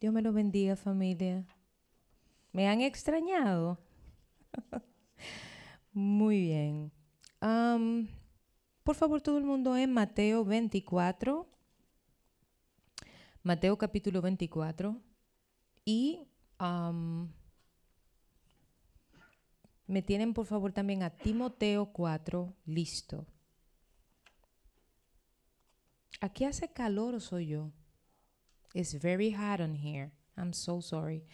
Dios me lo bendiga, familia. ¿Me han extrañado? Muy bien. Por favor, todo el mundo en Mateo 24. Mateo capítulo 24. Y me tienen, por favor, también a Timoteo 4 listo. ¿Aquí hace calor o soy yo? It's very hot on here. I'm so sorry.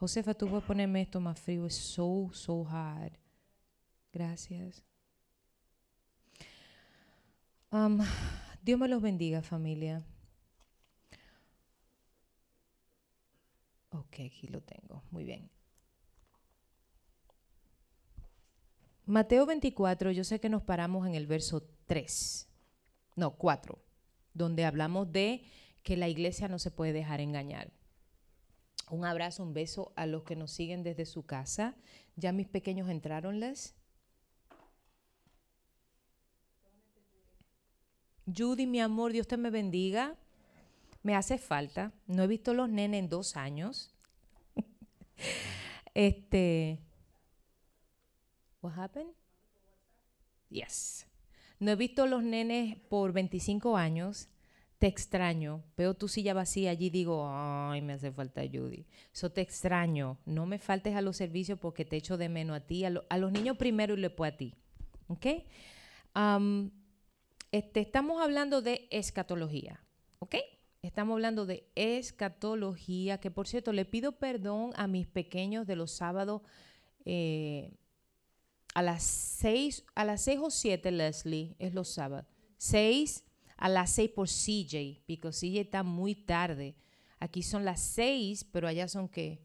Josefa, tú puedes ponerme esto más frío. It's so, so hot. Gracias. Um, Dios me los bendiga, familia. Ok, aquí lo tengo. Muy bien. Mateo 24, yo sé que nos paramos en el verso 3. No, 4, donde hablamos de que la iglesia no se puede dejar engañar. Un abrazo, un beso a los que nos siguen desde su casa. Ya mis pequeños entraron, Les. Judy, mi amor, Dios te me bendiga. Me hace falta. No he visto los nenes en dos años. este. What happened? Yes. No he visto los nenes por 25 años. Te extraño. Veo tu silla vacía allí digo, ay, me hace falta Judy. Eso te extraño. No me faltes a los servicios porque te echo de menos a ti, a, lo- a los niños primero y después a ti. ¿Ok? Este, estamos hablando de escatología. ¿Ok? Estamos hablando de escatología, que por cierto, le pido perdón a mis pequeños de los sábados eh, a las seis, a las o siete, Leslie, es los sábados. Seis a las seis por CJ, porque CJ está muy tarde. Aquí son las seis, pero allá son que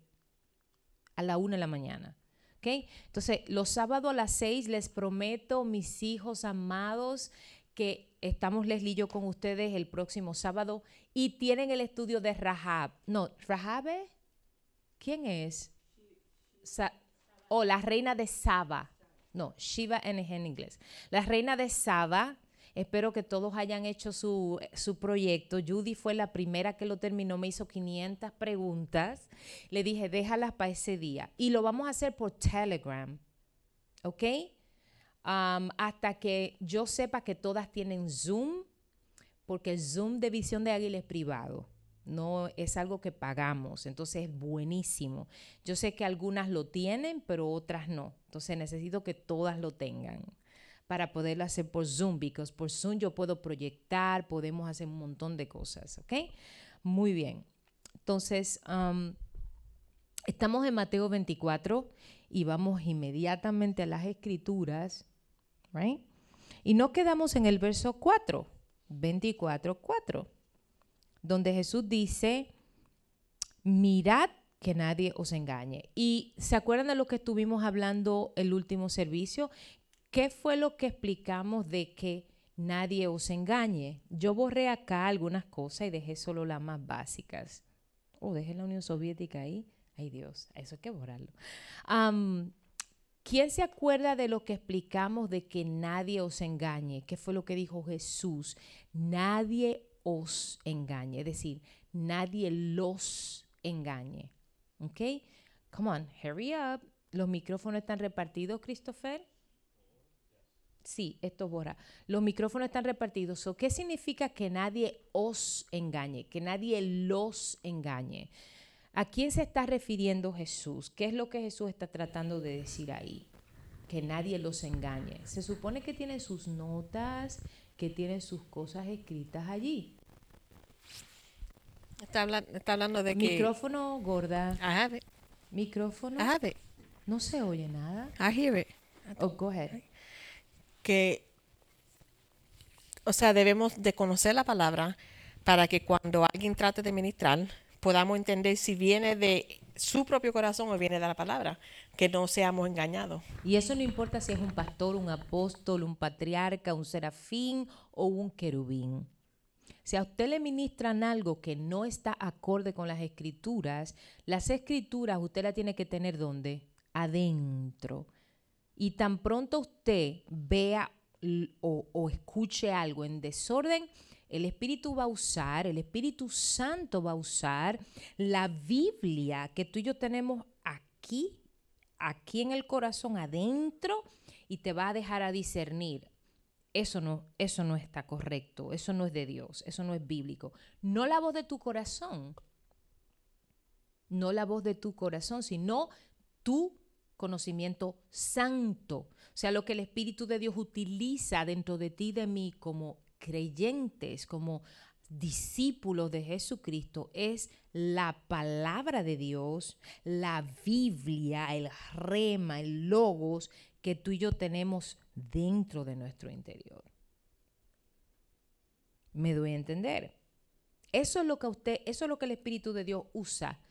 a la una de la mañana. ¿ok? Entonces, los sábados a las seis les prometo, mis hijos amados, que estamos Leslie y yo con ustedes el próximo sábado y tienen el estudio de Rahab. No, Rahabe, ¿quién es? Sa- oh, la reina de Saba. No, Shiva en inglés. La reina de Saba. Espero que todos hayan hecho su, su proyecto. Judy fue la primera que lo terminó, me hizo 500 preguntas. Le dije, déjalas para ese día. Y lo vamos a hacer por Telegram. ¿Ok? Hasta que yo sepa que todas tienen Zoom, porque el Zoom de Visión de Águila es privado. No es algo que pagamos, entonces es buenísimo. Yo sé que algunas lo tienen, pero otras no. Entonces necesito que todas lo tengan para poderlo hacer por Zoom, porque por Zoom yo puedo proyectar, podemos hacer un montón de cosas, ¿ok? Muy bien. Entonces, um, estamos en Mateo 24 y vamos inmediatamente a las escrituras, right? Y no quedamos en el verso 4, 24, 4, donde Jesús dice, mirad que nadie os engañe. Y se acuerdan de lo que estuvimos hablando el último servicio, ¿qué fue lo que explicamos de que nadie os engañe? Yo borré acá algunas cosas y dejé solo las más básicas. Oh, dejé la Unión Soviética ahí. Ay Dios, eso hay que borrarlo. ¿Quién se acuerda de lo que explicamos de que nadie os engañe? ¿Qué fue lo que dijo Jesús? Nadie os engañe, es decir, nadie los engañe. ¿Ok? Come on, hurry up. ¿Los micrófonos están repartidos, Christopher? Sí, esto borra. Los micrófonos están repartidos. So, ¿Qué significa que nadie os engañe? Que nadie los engañe. ¿A quién se está refiriendo Jesús? ¿Qué es lo que Jesús está tratando de decir ahí? Que nadie los engañe. Se supone que tiene sus notas, que tiene sus cosas escritas allí. Está, habla- está hablando de que. Micrófono gorda. I have it. Micrófono. I have it. No se oye nada. I hear it. Oh, go ahead. Que. O sea, debemos de conocer la palabra para que cuando alguien trate de ministrar podamos entender si viene de su propio corazón o viene de la palabra, que no seamos engañados. Y eso no importa si es un pastor, un apóstol, un patriarca, un serafín o un querubín. Si a usted le ministran algo que no está acorde con las escrituras, las escrituras usted las tiene que tener ¿dónde? Adentro. Y tan pronto usted vea o escuche algo en desorden, El Espíritu va a usar, el Espíritu Santo va a usar la Biblia que tú y yo tenemos aquí, aquí en el corazón adentro, y te va a dejar a discernir. Eso no, eso no está correcto, eso no es de Dios, eso no es bíblico. No la voz de tu corazón, no la voz de tu corazón, sino tu conocimiento santo. O sea, lo que el Espíritu de Dios utiliza dentro de ti y de mí como creyentes, como discípulos de Jesucristo, es la palabra de Dios, la Biblia, el rema, el logos que tú y yo tenemos dentro de nuestro interior. ¿Me doy a entender? Eso es lo que usted, eso es lo que el Espíritu de Dios usa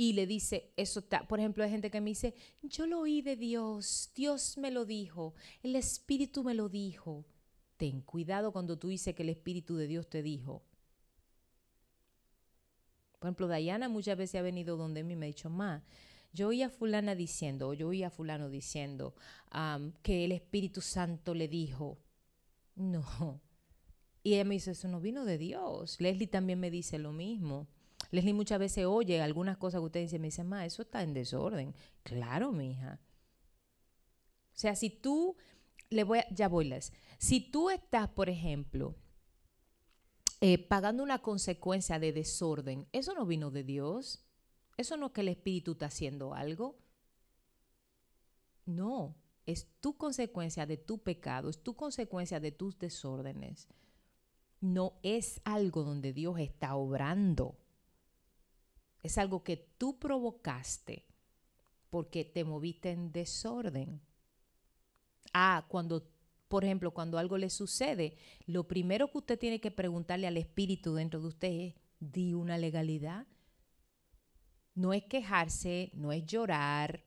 y le dice, eso está, por ejemplo, hay gente que me dice, yo lo oí de Dios, Dios me lo dijo, el Espíritu me lo dijo. Ten cuidado cuando tú dices que el Espíritu de Dios te dijo. Por ejemplo, Dayana muchas veces ha venido donde mí y me ha dicho, ma, yo oí a fulana diciendo, o yo oí a fulano diciendo que el Espíritu Santo le dijo, no. Y ella me dice, eso no vino de Dios. Leslie también me dice lo mismo. Leslie muchas veces oye algunas cosas que usted dice, me dice, ma, eso está en desorden. Claro, mi hija. O sea, si tú, le voy ya voy, Les. Si tú estás, por ejemplo, eh, pagando una consecuencia de desorden, eso no vino de Dios. Eso no es que el Espíritu está haciendo algo. No, es tu consecuencia de tu pecado, es tu consecuencia de tus desórdenes. No es algo donde Dios está obrando. Es algo que tú provocaste porque te moviste en desorden. Ah, cuando, por ejemplo, cuando algo le sucede, lo primero que usted tiene que preguntarle al espíritu dentro de usted es, ¿di una legalidad? No es quejarse, no es llorar,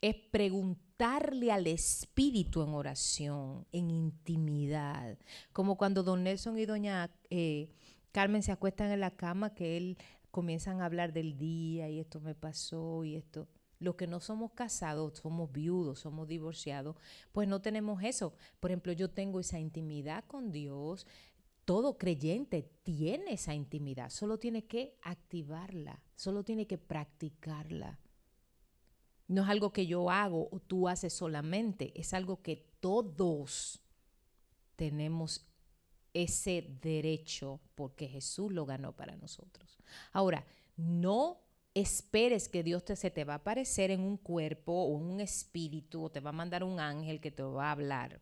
es preguntarle al Espíritu en oración, en intimidad, como cuando don Nelson y doña eh, Carmen se acuestan en la cama que él comienzan a hablar del día y esto me pasó y esto. Los que no somos casados, somos viudos, somos divorciados, pues no tenemos eso. Por ejemplo, yo tengo esa intimidad con Dios. Todo creyente tiene esa intimidad, solo tiene que activarla, solo tiene que practicarla. No es algo que yo hago o tú haces solamente, es algo que todos tenemos ese derecho porque Jesús lo ganó para nosotros. Ahora, no esperes que Dios te, se te va a aparecer en un cuerpo o en un espíritu o te va a mandar un ángel que te va a hablar.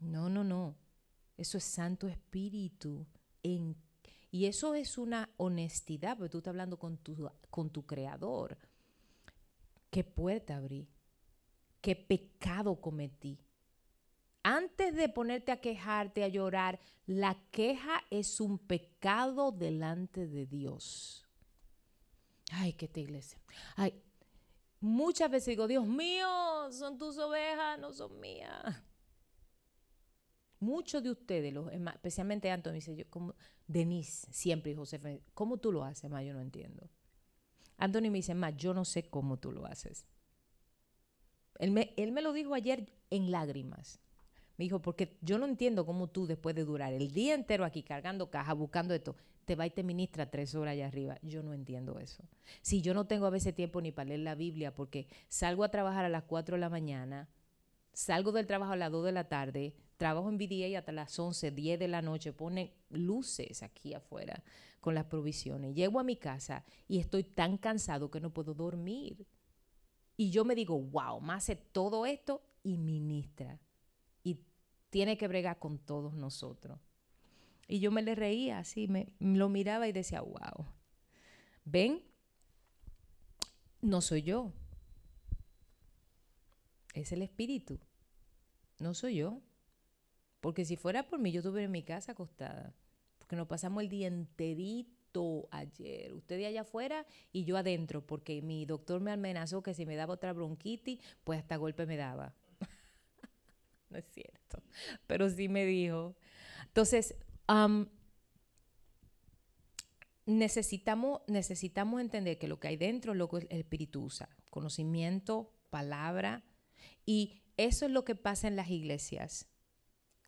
No, no, no. Eso es Santo Espíritu. En, y eso es una honestidad, porque tú estás hablando con tu, con tu Creador. ¿Qué puerta abrí? ¿Qué pecado cometí? Antes de ponerte a quejarte, a llorar, la queja es un pecado delante de Dios. Ay, qué te iglesia. Ay, muchas veces digo, Dios mío, son tus ovejas, no son mías. Muchos de ustedes, los, especialmente Antonio, dice yo, como Denise, siempre y José, ¿cómo tú lo haces, ma? Yo no entiendo. Antonio me dice, ma, yo no sé cómo tú lo haces. Él me, él me lo dijo ayer en lágrimas. Me dijo, porque yo no entiendo cómo tú después de durar el día entero aquí cargando caja, buscando esto, te va y te ministra tres horas allá arriba. Yo no entiendo eso. Si yo no tengo a veces tiempo ni para leer la Biblia, porque salgo a trabajar a las 4 de la mañana, salgo del trabajo a las 2 de la tarde, trabajo en BDA hasta las 11, 10 de la noche, pone luces aquí afuera con las provisiones. Llego a mi casa y estoy tan cansado que no puedo dormir. Y yo me digo, wow, más hace todo esto y ministra tiene que bregar con todos nosotros. Y yo me le reía así, me lo miraba y decía, wow. ¿Ven? No soy yo. Es el espíritu. No soy yo. Porque si fuera por mí, yo estuviera en mi casa acostada. Porque nos pasamos el día enterito ayer. Usted de allá afuera y yo adentro. Porque mi doctor me amenazó que si me daba otra bronquitis, pues hasta golpe me daba. no es cierto, pero sí me dijo. Entonces, necesitamos, necesitamos entender que lo que hay dentro es lo que el Espíritu usa, conocimiento, palabra, y eso es lo que pasa en las iglesias.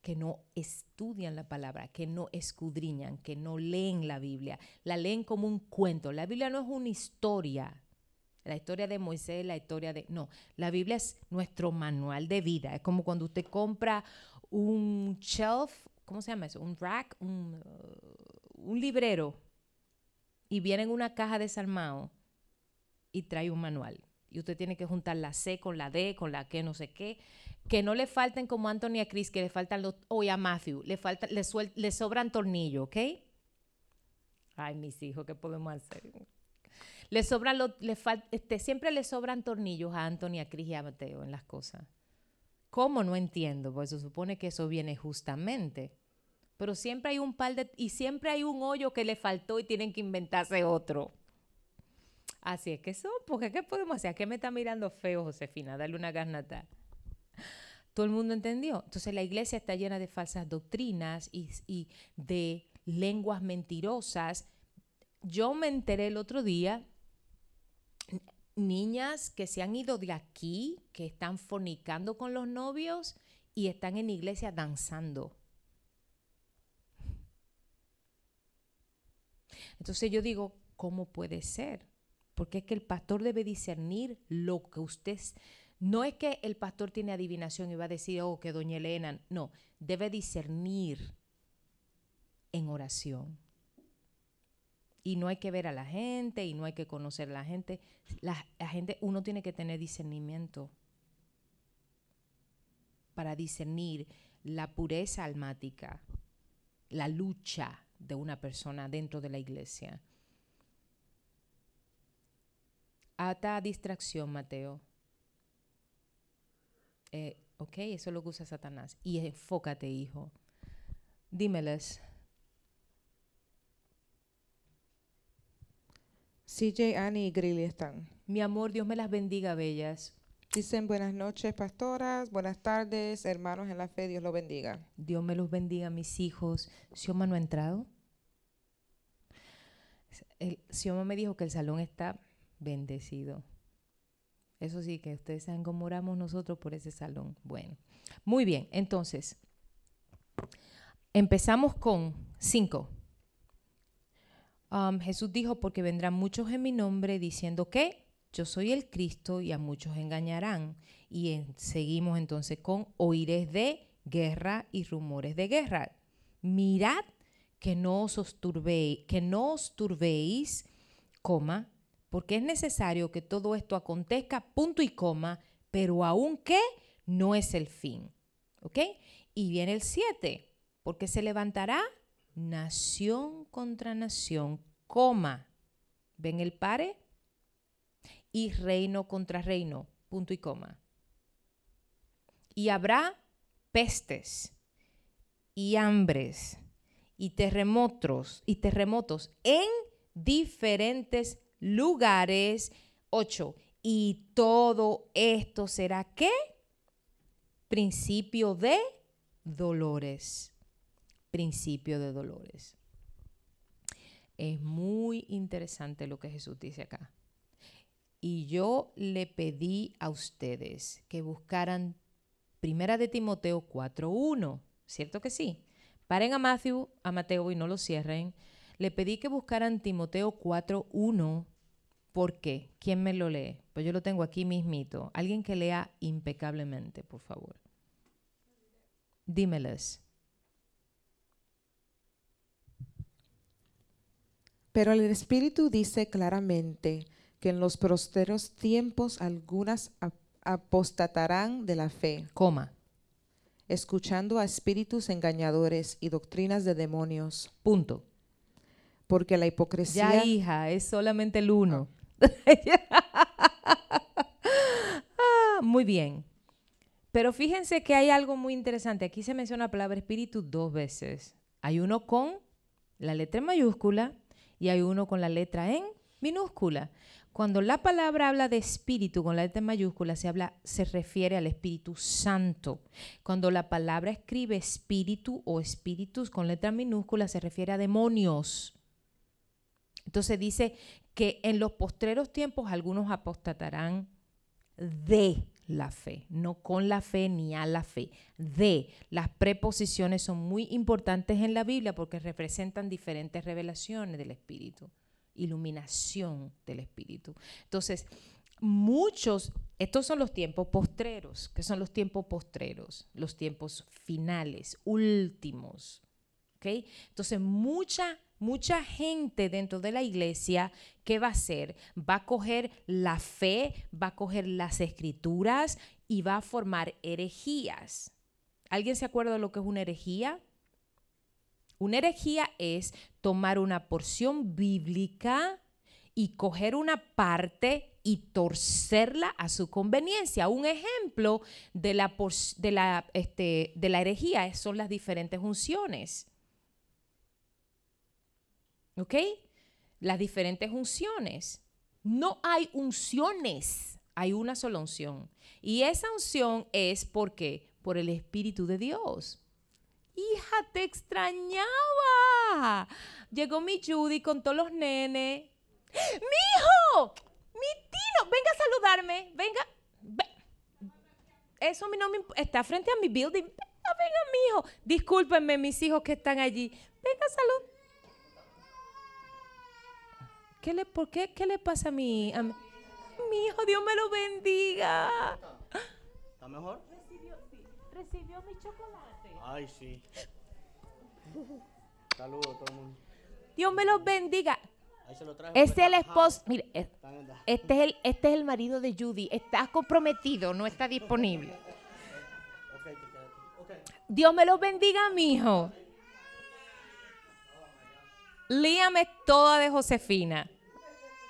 que no estudian la palabra, que no escudriñan, que no leen la Biblia, la leen como un cuento. La Biblia no es una historia, la historia de Moisés, la historia de... No, la Biblia es nuestro manual de vida. Es como cuando usted compra un shelf, ¿cómo se llama eso? Un rack, un, uh, un librero, y viene en una caja desarmado y trae un manual. Y usted tiene que juntar la C con la D, con la que no sé qué. Que no le falten como a Anthony a Chris, que le faltan los... O a Matthew, le, falta, le, le sobran tornillos, ¿ok? Ay, mis hijos, ¿qué podemos hacer? Le sobran los... Le este, siempre le sobran tornillos a Anthony, a Chris y a Mateo en las cosas. ¿Cómo? No entiendo, pues se supone que eso viene justamente. Pero siempre hay un par de... Y siempre hay un hoyo que le faltó y tienen que inventarse otro. Así es que son, porque ¿qué podemos hacer? ¿A qué me está mirando feo, Josefina? Dale una garnata. Todo el mundo entendió. Entonces la iglesia está llena de falsas doctrinas y, y de lenguas mentirosas. Yo me enteré el otro día, niñas que se han ido de aquí, que están fornicando con los novios y están en iglesia danzando. Entonces yo digo, ¿cómo puede ser? porque es que el pastor debe discernir lo que usted... No es que el pastor tiene adivinación y va a decir, oh, que doña Elena, no, debe discernir en oración. Y no hay que ver a la gente y no hay que conocer a la gente. La, gente, uno tiene que tener discernimiento para discernir la pureza almática, la lucha de una persona dentro de la iglesia. Ata distracción, Mateo. Eh, ok, eso es lo que usa Satanás. Y enfócate, hijo. Dímeles. CJ, Annie y Grilly están. Mi amor, Dios me las bendiga, bellas. Dicen buenas noches, pastoras. Buenas tardes, hermanos en la fe. Dios los bendiga. Dios me los bendiga, mis hijos. ¿Sioma no ha entrado? Sioma me dijo que el salón está bendecido. Eso sí, que ustedes saben cómo oramos nosotros por ese salón. Bueno, muy bien, entonces, empezamos con cinco. Jesús dijo, porque vendrán muchos en mi nombre diciendo que yo soy el Cristo y a muchos engañarán. Y seguimos entonces con oíres de guerra y rumores de guerra. Mirad que no os turbéis, que no os coma, porque es necesario que todo esto acontezca, punto y coma, pero aunque no es el fin. ¿Ok? Y viene el 7, porque se levantará nación contra nación, coma. ¿Ven el pare? Y reino contra reino, punto y coma. Y habrá pestes y hambres y terremotos y terremotos en diferentes lugares. 8. Y todo esto será qué? Principio de dolores. Principio de dolores. Es muy interesante lo que Jesús dice acá. Y yo le pedí a ustedes que buscaran Primera de Timoteo 4.1, ¿cierto que sí? Paren a Matthew, a Mateo y no lo cierren. Le pedí que buscaran Timoteo 4.1 ¿Por qué? ¿Quién me lo lee? Pues yo lo tengo aquí mismito. Alguien que lea impecablemente, por favor. Dímeles. Pero el Espíritu dice claramente que en los prósperos tiempos algunas apostatarán de la fe. Coma. Escuchando a espíritus engañadores y doctrinas de demonios. Punto. Porque la hipocresía. Ya, hija, es solamente el uno. Ah, muy bien. Pero fíjense que hay algo muy interesante. Aquí se menciona la palabra espíritu dos veces. Hay uno con la letra mayúscula y hay uno con la letra en minúscula. Cuando la palabra habla de espíritu con la letra en mayúscula, se, habla, se refiere al Espíritu Santo. Cuando la palabra escribe espíritu o espíritus con letra minúscula, se refiere a demonios. Entonces dice que en los postreros tiempos algunos apostatarán de la fe, no con la fe ni a la fe. De las preposiciones son muy importantes en la Biblia porque representan diferentes revelaciones del Espíritu, iluminación del Espíritu. Entonces, muchos, estos son los tiempos postreros, que son los tiempos postreros, los tiempos finales, últimos. ¿Ok? Entonces, mucha mucha gente dentro de la iglesia, ¿qué va a hacer? Va a coger la fe, va a coger las escrituras y va a formar herejías. ¿Alguien se acuerda de lo que es una herejía? Una herejía es tomar una porción bíblica y coger una parte y torcerla a su conveniencia. Un ejemplo de la, de la, este, de la herejía son las diferentes unciones. ¿Ok? Las diferentes unciones. No hay unciones, hay una sola unción. Y esa unción es porque por el Espíritu de Dios. Hija, te extrañaba. Llegó mi Judy con todos los nenes. ¡Mi hijo! ¡Mi tino! Venga a saludarme. Venga. Eso a no me Está frente a mi building. Venga, venga, mi hijo. Discúlpenme, mis hijos que están allí. Venga, salud. ¿Qué le, ¿Por qué? ¿Qué le pasa a mi, a mi, hijo? Dios me lo bendiga. ¿Está mejor? Recibió, sí, recibió mi chocolate. Ay, sí. Saludos a todo el mundo. Dios me lo bendiga. Ahí se lo traje Este es el esposo. Mire, es- este es el, este es el marido de Judy. Está comprometido, no está disponible. Dios me lo bendiga, mi hijo. Liam es toda de Josefina.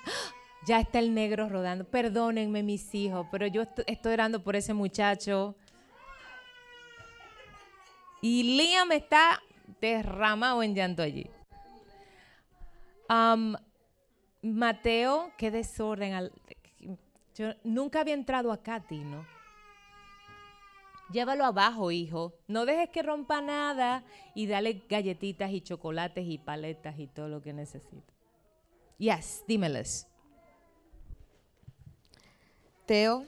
Ya está el negro rodando. Perdónenme, mis hijos, pero yo est- estoy orando por ese muchacho. Y Liam está derramado en llanto allí. Am, Mateo, qué desorden. Yo nunca había entrado a Katy, ¿no? Llévalo abajo, hijo. No dejes que rompa nada y dale galletitas y chocolates y paletas y todo lo que necesita. Yes, dímeles. Teo,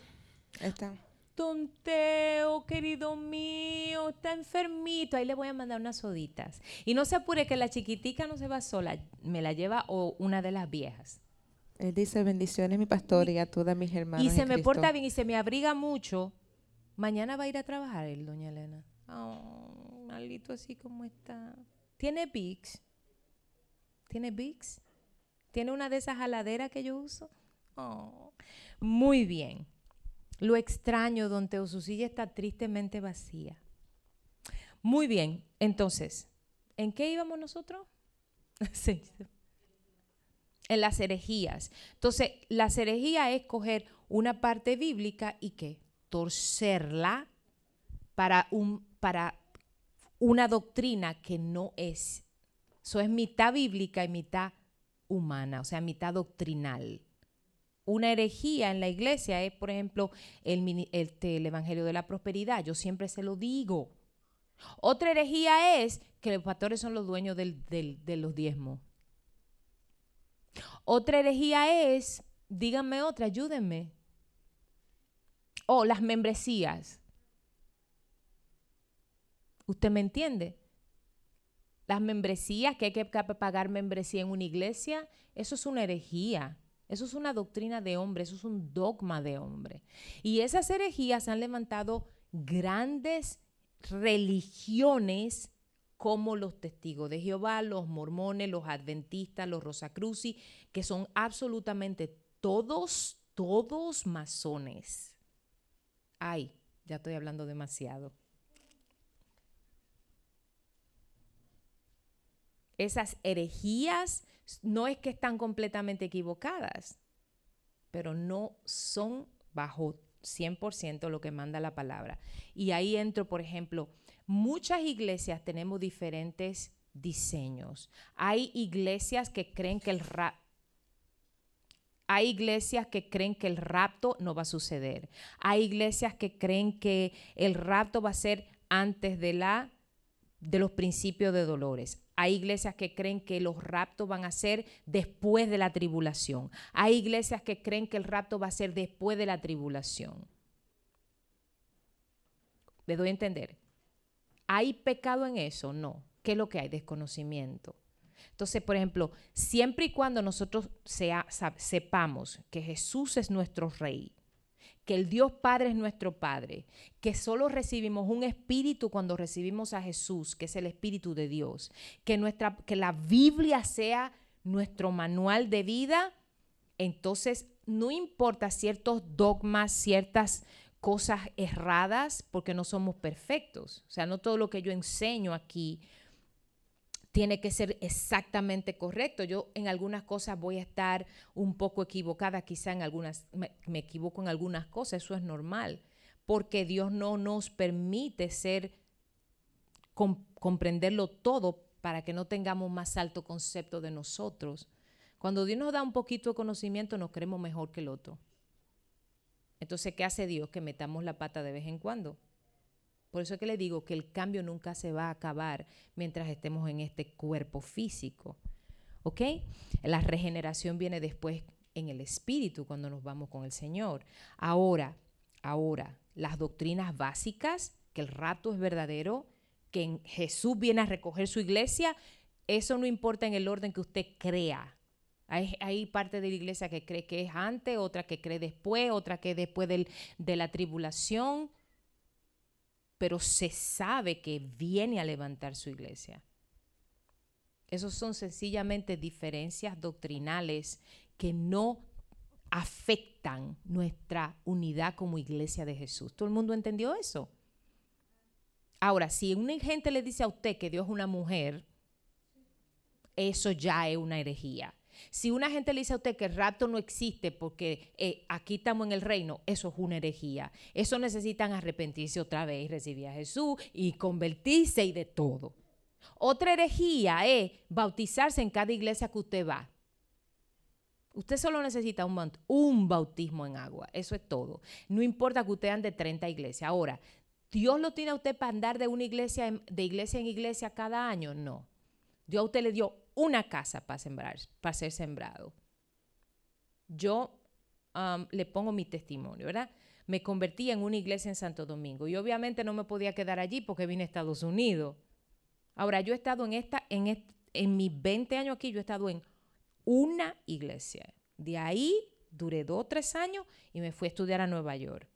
está. Don Teo, querido mío, está enfermito. Ahí le voy a mandar unas soditas. Y no se apure que la chiquitica no se va sola. Me la lleva o una de las viejas. Él dice bendiciones, mi pastor, y a todas mis hermanas. y se me Cristo". porta bien y se me abriga mucho. Mañana va a ir a trabajar él, doña Elena. Oh, malito así como está. ¿Tiene Vicks? ¿Tiene Vicks? ¿Tiene una de esas jaladeras que yo uso? Oh, muy bien. Lo extraño, don Teo. Su silla está tristemente vacía. Muy bien. Entonces, ¿en qué íbamos nosotros? Sí. en las herejías. Entonces, la herejía es coger una parte bíblica y qué? Torcerla para, un, para una doctrina que no es. Eso es mitad bíblica y mitad humana, o sea, mitad doctrinal. Una herejía en la iglesia es, por ejemplo, el, este, el Evangelio de la Prosperidad. Yo siempre se lo digo. Otra herejía es que los pastores son los dueños del- del- de los diezmos. Otra herejía es, díganme otra, ayúdenme. O las membresías. ¿Usted me entiende? Las membresías, que hay que pagar membresía en una iglesia, eso es una herejía. Eso es una doctrina de hombre, eso es un dogma de hombre. Y esas herejías han levantado grandes religiones como los testigos de Jehová, los mormones, los adventistas, los rosacrucis, que son absolutamente todos, todos masones. Ay, ya estoy hablando demasiado. Esas herejías no es que están completamente equivocadas, pero no son bajo 100% lo que manda la palabra. Y ahí entro, por ejemplo, muchas iglesias tenemos diferentes diseños. Hay iglesias que creen que el ra- hay iglesias que creen que el rapto no va a suceder. Hay iglesias que creen que el rapto va a ser antes de la de los principios de dolores. Hay iglesias que creen que los raptos van a ser después de la tribulación. Hay iglesias que creen que el rapto va a ser después de la tribulación. Me doy a entender. ¿Hay pecado en eso? No. ¿Qué es lo que hay? Desconocimiento. Entonces, por ejemplo, siempre y cuando nosotros sea- sepamos que Jesús es nuestro Rey, que el Dios Padre es nuestro Padre, que solo recibimos un espíritu cuando recibimos a Jesús, que es el Espíritu de Dios, que, nuestra, que la Biblia sea nuestro manual de vida, entonces no importa ciertos dogmas, ciertas cosas erradas, porque no somos perfectos. O sea, no todo lo que yo enseño aquí tiene que ser exactamente correcto. Yo en algunas cosas voy a estar un poco equivocada, quizá en algunas, me, equivoco en algunas cosas, eso es normal, porque Dios no nos permite ser, com- comprenderlo todo para que no tengamos más alto concepto de nosotros. Cuando Dios nos da un poquito de conocimiento, nos creemos mejor que el otro. Entonces, ¿qué hace Dios? Que metamos la pata de vez en cuando. Por eso es que le digo que el cambio nunca se va a acabar mientras estemos en este cuerpo físico. ¿Ok? La regeneración viene después en el espíritu cuando nos vamos con el Señor. Ahora, ahora, las doctrinas básicas, que el rato es verdadero, que Jesús viene a recoger su iglesia, eso no importa en el orden que usted crea. Hay, hay parte de la iglesia que cree que es antes, otra que cree después, otra que después del- de la tribulación pero se sabe que viene a levantar su iglesia. Esos son sencillamente diferencias doctrinales que no afectan nuestra unidad como iglesia de Jesús. ¿Todo el mundo entendió eso? Ahora, si una gente le dice a usted que Dios es una mujer, eso ya es una herejía. Si una gente le dice a usted que el rapto no existe porque eh, aquí estamos en el reino, eso es una herejía. Eso necesitan arrepentirse otra vez y recibir a Jesús y convertirse y de todo. Otra herejía es bautizarse en cada iglesia que usted va. Usted solo necesita un, baut- un bautismo en agua, eso es todo. No importa que usted ande 30 iglesias. Ahora, ¿Dios lo tiene a usted para andar de una iglesia en- de iglesia en iglesia cada año? No. Dios a usted le dio una casa para sembrar, para ser sembrado. Yo le pongo mi testimonio, ¿verdad? Me convertí en una iglesia en Santo Domingo y obviamente no me podía quedar allí porque vine a Estados Unidos. Ahora, yo he estado en esta, en, est- en mis 20 años aquí, yo he estado en una iglesia. De ahí duré dos tres años y me fui a estudiar a Nueva York.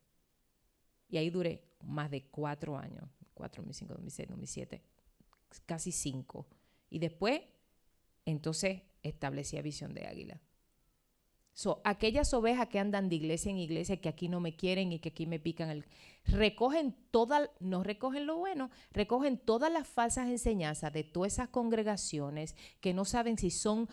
Y ahí duré más de cuatro años. Cuatro, 2005, 2006, 2007. Casi cinco. Y después, entonces, establecí a Visión de Águila. So, aquellas ovejas que andan de iglesia en iglesia, que aquí no me quieren y que aquí me pican el... Recogen todas, no recogen lo bueno, recogen todas las falsas enseñanzas de todas esas congregaciones que no saben si son,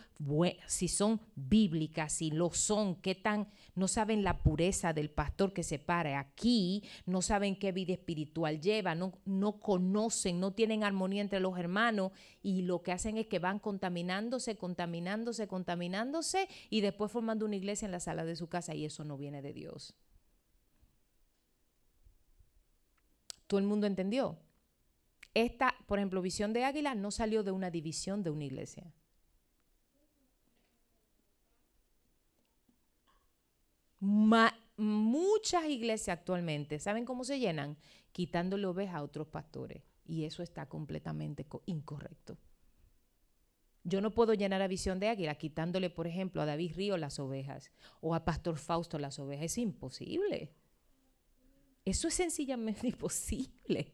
si son bíblicas, si lo son, qué tan, no saben la pureza del pastor que se para aquí, no saben qué vida espiritual lleva, no, no conocen, no tienen armonía entre los hermanos y lo que hacen es que van contaminándose, contaminándose, contaminándose y después formando una iglesia en la sala de su casa y eso no viene de Dios. ¿Todo el mundo entendió? Esta, por ejemplo, visión de águila no salió de una división de una iglesia. Muchas iglesias actualmente, ¿saben cómo se llenan? Quitándole ovejas a otros pastores. Y eso está completamente co- incorrecto. Yo no puedo llenar a Visión de Águila quitándole, por ejemplo, a David Río las ovejas o a Pastor Fausto las ovejas. Es imposible. Eso es sencillamente imposible.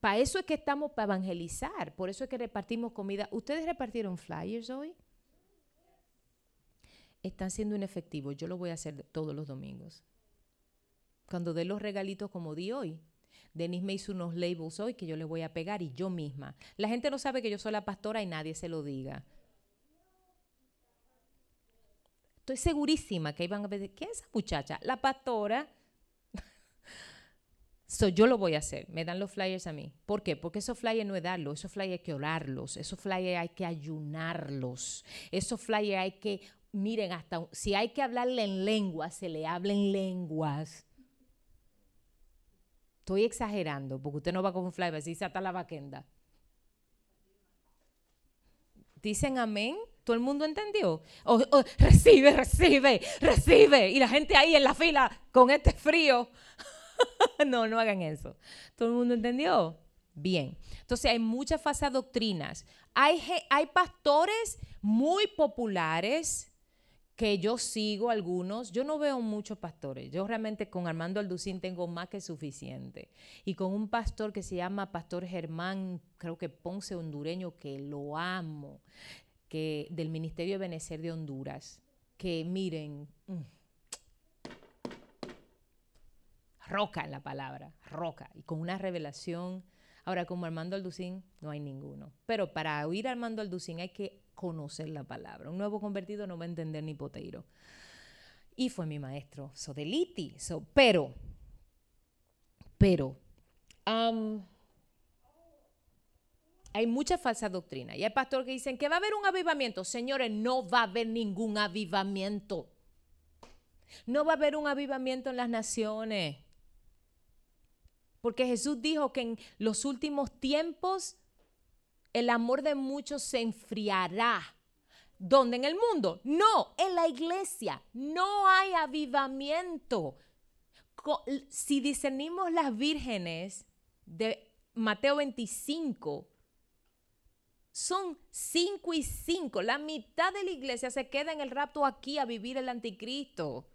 Para eso es que estamos para evangelizar. Por eso es que repartimos comida. ¿Ustedes repartieron flyers hoy? Están siendo inefectivos. Yo lo voy a hacer todos los domingos. Cuando dé los regalitos como di hoy. Denis me hizo unos labels hoy que yo le voy a pegar y yo misma. La gente no sabe que yo soy la pastora y nadie se lo diga. Estoy segurísima que van a ver, ¿quién es esa muchacha? La pastora. So, yo lo voy a hacer. Me dan los flyers a mí. ¿Por qué? Porque esos flyers no es darlos. Esos flyers hay que orarlos. Esos flyers hay que ayunarlos. Esos flyers hay que, miren, hasta si hay que hablarle en lenguas, se le habla en lenguas. Estoy exagerando, porque usted no va con un flyer, así se ata la vaquenda. Dicen amén. ¿Todo el mundo entendió? Recibe, recibe, recibe. Y la gente ahí en la fila con este frío. no, no hagan eso. ¿Todo el mundo entendió? Bien. Entonces hay muchas falsas doctrinas. Hay, hay pastores muy populares que yo sigo algunos. Yo no veo muchos pastores. Yo realmente con Armando Alducín tengo más que suficiente. Y con un pastor que se llama Pastor Germán, creo que Ponce hondureño, que lo amo, que del Ministerio de Benecer de Honduras, que miren, mm, roca en la palabra, roca, y con una revelación. Ahora, como Armando Alducín, no hay ninguno. Pero para oír Armando Alducín hay que conocer la palabra. Un nuevo convertido no va a entender ni poteiro. Y fue mi maestro, Sodeliti. So, pero, pero, hay mucha falsa doctrina. Y hay pastores que dicen que va a haber un avivamiento. Señores, no va a haber ningún avivamiento. No va a haber un avivamiento en las naciones. Porque Jesús dijo que en los últimos tiempos el amor de muchos se enfriará. ¿Dónde? ¿En el mundo? No, en la iglesia. No hay avivamiento. Si discernimos las vírgenes de Mateo 25, son cinco y cinco. La mitad de la iglesia se queda en el rapto aquí a vivir el anticristo.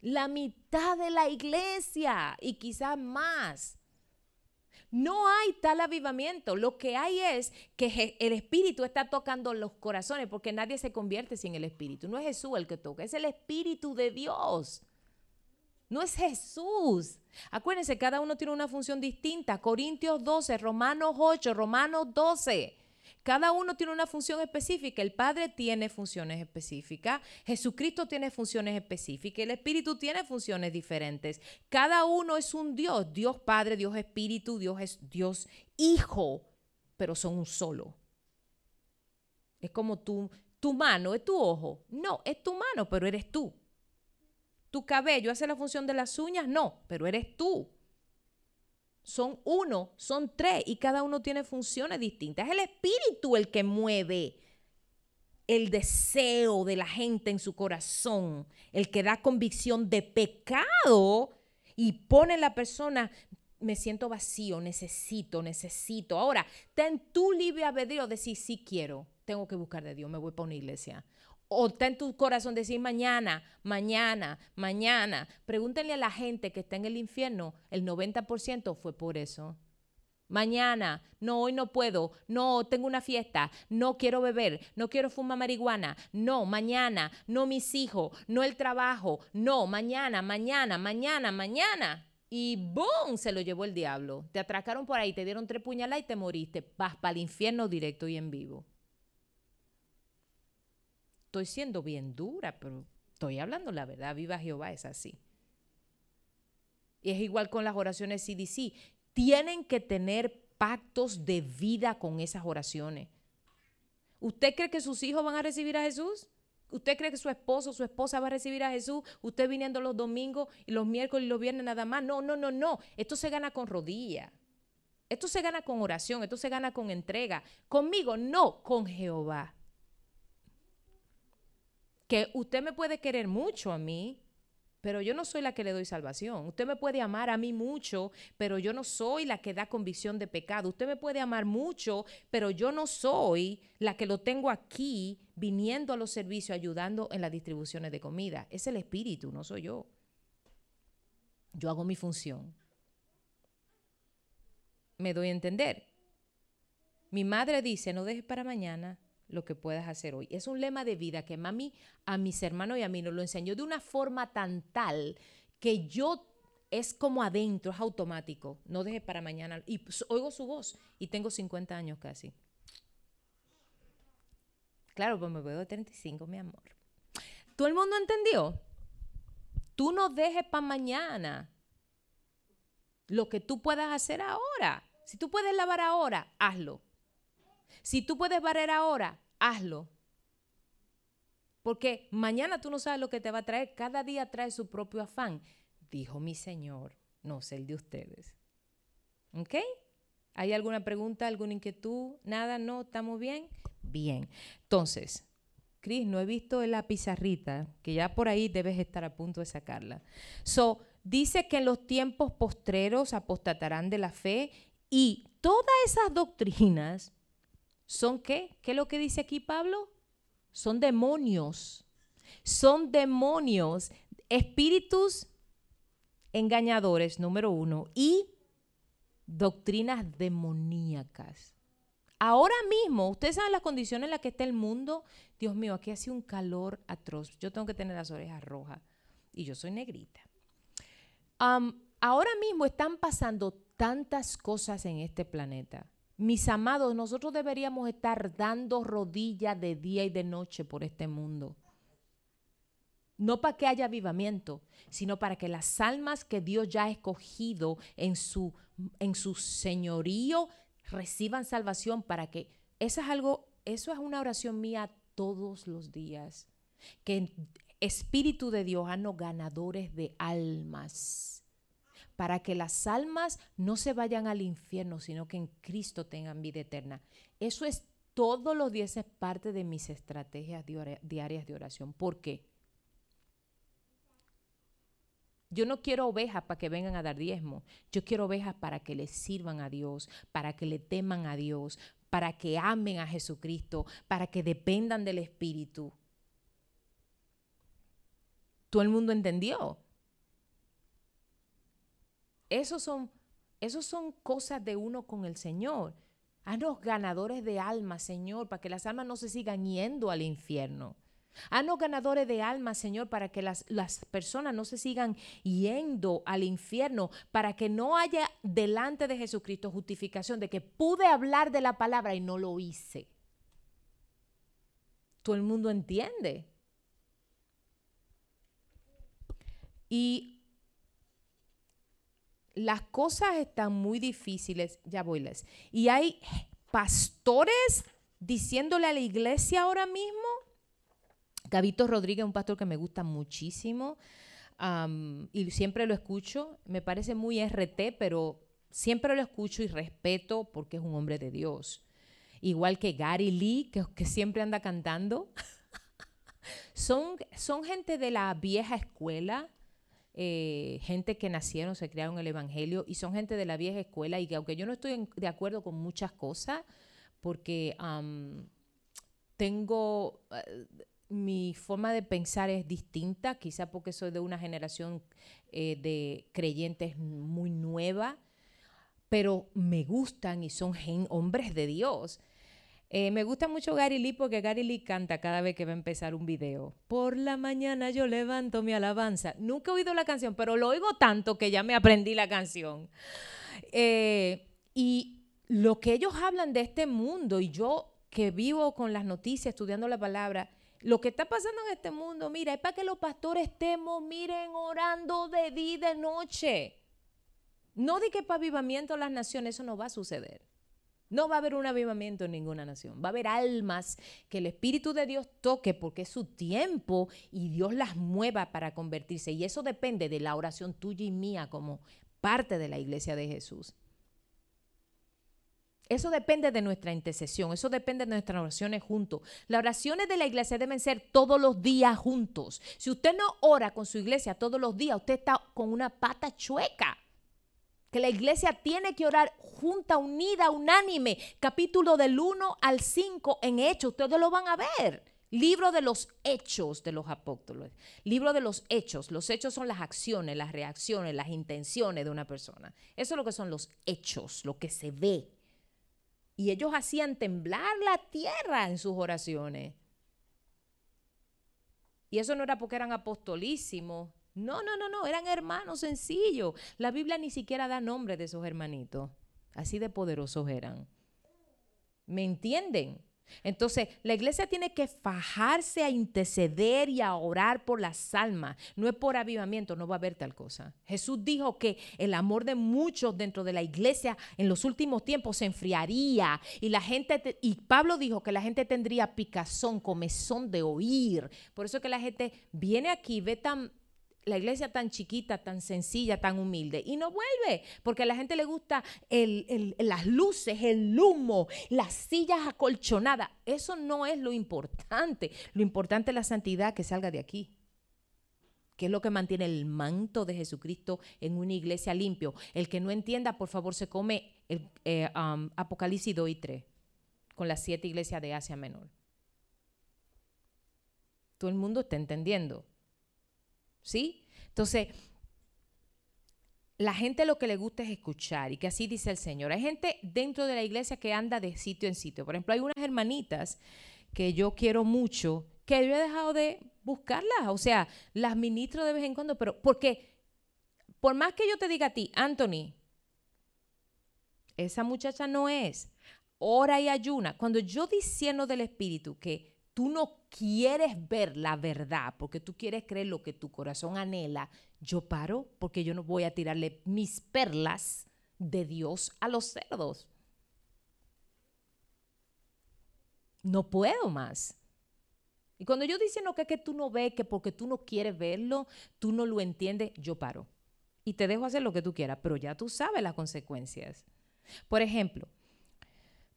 La mitad de la iglesia y quizás más. No hay tal avivamiento. Lo que hay es que el Espíritu está tocando los corazones porque nadie se convierte sin el Espíritu. No es Jesús el que toca, es el Espíritu de Dios. No es Jesús. Acuérdense, cada uno tiene una función distinta. Corintios 12, Romanos 8, Romanos 12. Cada uno tiene una función específica. El Padre tiene funciones específicas. Jesucristo tiene funciones específicas. El Espíritu tiene funciones diferentes. Cada uno es un Dios. Dios Padre, Dios Espíritu, Dios es Dios Hijo. Pero son un solo. Es como tu, tu mano, es tu ojo. No, es tu mano, pero eres tú. Tu cabello hace la función de las uñas, no, pero eres tú. Son uno, son tres y cada uno tiene funciones distintas. Es el espíritu el que mueve el deseo de la gente en su corazón, el que da convicción de pecado y pone en la persona, me siento vacío, necesito, necesito. Ahora, ten tu libre albedrío de decir, sí quiero, tengo que buscar de Dios, me voy para una iglesia. O está en tu corazón decir mañana, mañana, mañana. Pregúntenle a la gente que está en el infierno, el 90% fue por eso. Mañana, no, hoy no puedo, no, tengo una fiesta, no quiero beber, no quiero fumar marihuana, no, mañana, no mis hijos, no el trabajo, no, mañana, mañana, mañana, mañana. Y ¡boom! Se lo llevó el diablo. Te atracaron por ahí, te dieron tres puñaladas y te moriste. Vas para el infierno directo y en vivo. Estoy siendo bien dura, pero estoy hablando la verdad. Viva Jehová es así. Y es igual con las oraciones CDC. Tienen que tener pactos de vida con esas oraciones. ¿Usted cree que sus hijos van a recibir a Jesús? ¿Usted cree que su esposo su esposa va a recibir a Jesús? ¿Usted viniendo los domingos y los miércoles y los viernes nada más? No, no, no, no. Esto se gana con rodilla. Esto se gana con oración. Esto se gana con entrega. Conmigo, no, con Jehová. Que usted me puede querer mucho a mí, pero yo no soy la que le doy salvación. Usted me puede amar a mí mucho, pero yo no soy la que da convicción de pecado. Usted me puede amar mucho, pero yo no soy la que lo tengo aquí viniendo a los servicios, ayudando en las distribuciones de comida. Es el Espíritu, no soy yo. Yo hago mi función. Me doy a entender. Mi madre dice, no dejes para mañana lo que puedas hacer hoy. Es un lema de vida que mami a mis hermanos y a mí nos lo enseñó de una forma tan tal que yo es como adentro, es automático. No dejes para mañana. Y pues, oigo su voz y tengo 50 años casi. Claro, pues me veo de 35, mi amor. ¿Todo el mundo entendió? Tú no dejes para mañana lo que tú puedas hacer ahora. Si tú puedes lavar ahora, hazlo. Si tú puedes barrer ahora, hazlo. Porque mañana tú no sabes lo que te va a traer. Cada día trae su propio afán. Dijo mi Señor, no sé el de ustedes. ¿Ok? ¿Hay alguna pregunta, alguna inquietud? Nada, no, ¿estamos bien? Bien. Entonces, Cris, no he visto la pizarrita, que ya por ahí debes estar a punto de sacarla. So, dice que en los tiempos postreros apostatarán de la fe y todas esas doctrinas son qué? ¿Qué es lo que dice aquí Pablo? Son demonios. Son demonios, espíritus engañadores, número uno, y doctrinas demoníacas. Ahora mismo, ustedes saben las condiciones en las que está el mundo. Dios mío, aquí hace un calor atroz. Yo tengo que tener las orejas rojas y yo soy negrita. Ahora mismo están pasando tantas cosas en este planeta. Mis amados, nosotros deberíamos estar dando rodillas de día y de noche por este mundo. No para que haya avivamiento, sino para que las almas que Dios ya ha escogido en su, en su señorío reciban salvación para que eso es algo, eso es una oración mía todos los días. Que Espíritu de Dios hanos ganadores de almas. Para que las almas no se vayan al infierno, sino que en Cristo tengan vida eterna. Eso es todos los días, es parte de mis estrategias diaria- diarias de oración. ¿Por qué? Yo no quiero ovejas para que vengan a dar diezmo. Yo quiero ovejas para que le sirvan a Dios, para que le teman a Dios, para que amen a Jesucristo, para que dependan del Espíritu. Todo el mundo entendió. Esos son, esos son cosas de uno con el Señor. Haznos ganadores de almas, Señor, para que las almas no se sigan yendo al infierno. Haznos ganadores de almas, Señor, para que las, las personas no se sigan yendo al infierno, para que no haya delante de Jesucristo justificación de que pude hablar de la palabra y no lo hice. Todo el mundo entiende. Y las cosas están muy difíciles, ya voy les. Y hay pastores diciéndole a la iglesia ahora mismo Gabito Rodríguez, un pastor que me gusta muchísimo y siempre lo escucho. Me parece muy RT, pero siempre lo escucho y respeto porque es un hombre de Dios. Igual que Gary Lee, que, que siempre anda cantando. son, son gente de la vieja escuela, eh, gente que nacieron, se criaron en el Evangelio y son gente de la vieja escuela y que aunque yo no estoy de acuerdo con muchas cosas, porque tengo eh, mi forma de pensar es distinta, quizá porque soy de una generación eh, de creyentes muy nueva, pero me gustan y son hombres de Dios. Eh, me gusta mucho Gary Lee porque Gary Lee canta cada vez que va a empezar un video. Por la mañana yo levanto mi alabanza. Nunca he oído la canción, pero lo oigo tanto que ya me aprendí la canción. Eh, y lo que ellos hablan de este mundo y yo que vivo con las noticias, estudiando la palabra, lo que está pasando en este mundo, mira, es para que los pastores estemos, miren, orando de día y de noche. No di que para avivamiento a las naciones, eso no va a suceder. No va a haber un avivamiento en ninguna nación. Va a haber almas que el Espíritu de Dios toque porque es su tiempo y Dios las mueva para convertirse. Y eso depende de la oración tuya y mía como parte de la iglesia de Jesús. Eso depende de nuestra intercesión, eso depende de nuestras oraciones juntos. Las oraciones de la iglesia deben ser todos los días juntos. Si usted no ora con su iglesia todos los días, usted está con una pata chueca. Que la iglesia tiene que orar junta, unida, unánime. Capítulo del 1 al 5 en Hechos, ustedes lo van a ver. Libro de los hechos de los apóstoles. Libro de los hechos. Los hechos son las acciones, las reacciones, las intenciones de una persona. Eso es lo que son los hechos, lo que se ve. Y ellos hacían temblar la tierra en sus oraciones. Y eso no era porque eran apostolísimos. No, no, no, no, eran hermanos sencillos. La Biblia ni siquiera da nombre de esos hermanitos. Así de poderosos eran. ¿Me entienden? Entonces, la iglesia tiene que fajarse a interceder y a orar por las almas. No es por avivamiento, no va a haber tal cosa. Jesús dijo que el amor de muchos dentro de la iglesia en los últimos tiempos se enfriaría y la gente te- y Pablo dijo que la gente tendría picazón, comezón de oír. Por eso es que la gente viene aquí, ve tan la iglesia tan chiquita, tan sencilla, tan humilde. Y no vuelve, porque a la gente le gusta las luces, el humo, las sillas acolchonadas. Eso no es lo importante. Lo importante es la santidad que salga de aquí. que es lo que mantiene el manto de Jesucristo en una iglesia limpio. El que no entienda, por favor, se come el, eh, um, Apocalipsis 2 y 3 con las siete iglesias de Asia Menor. Todo el mundo está entendiendo. ¿Sí? Entonces, la gente lo que le gusta es escuchar y que así dice el Señor. Hay gente dentro de la iglesia que anda de sitio en sitio. Por ejemplo, hay unas hermanitas que yo quiero mucho que yo he dejado de buscarlas. O sea, las ministro de vez en cuando, pero porque por más que yo te diga a ti, Anthony, esa muchacha no es, ora y ayuna. Cuando yo diciendo del Espíritu que tú no quieres ver la verdad, porque tú quieres creer lo que tu corazón anhela, yo paro porque yo no voy a tirarle mis perlas de Dios a los cerdos. No puedo más. Y cuando yo diciendo que, que tú no ves, que porque tú no quieres verlo, tú no lo entiendes, yo paro. Y te dejo hacer lo que tú quieras, pero ya tú sabes las consecuencias. Por ejemplo,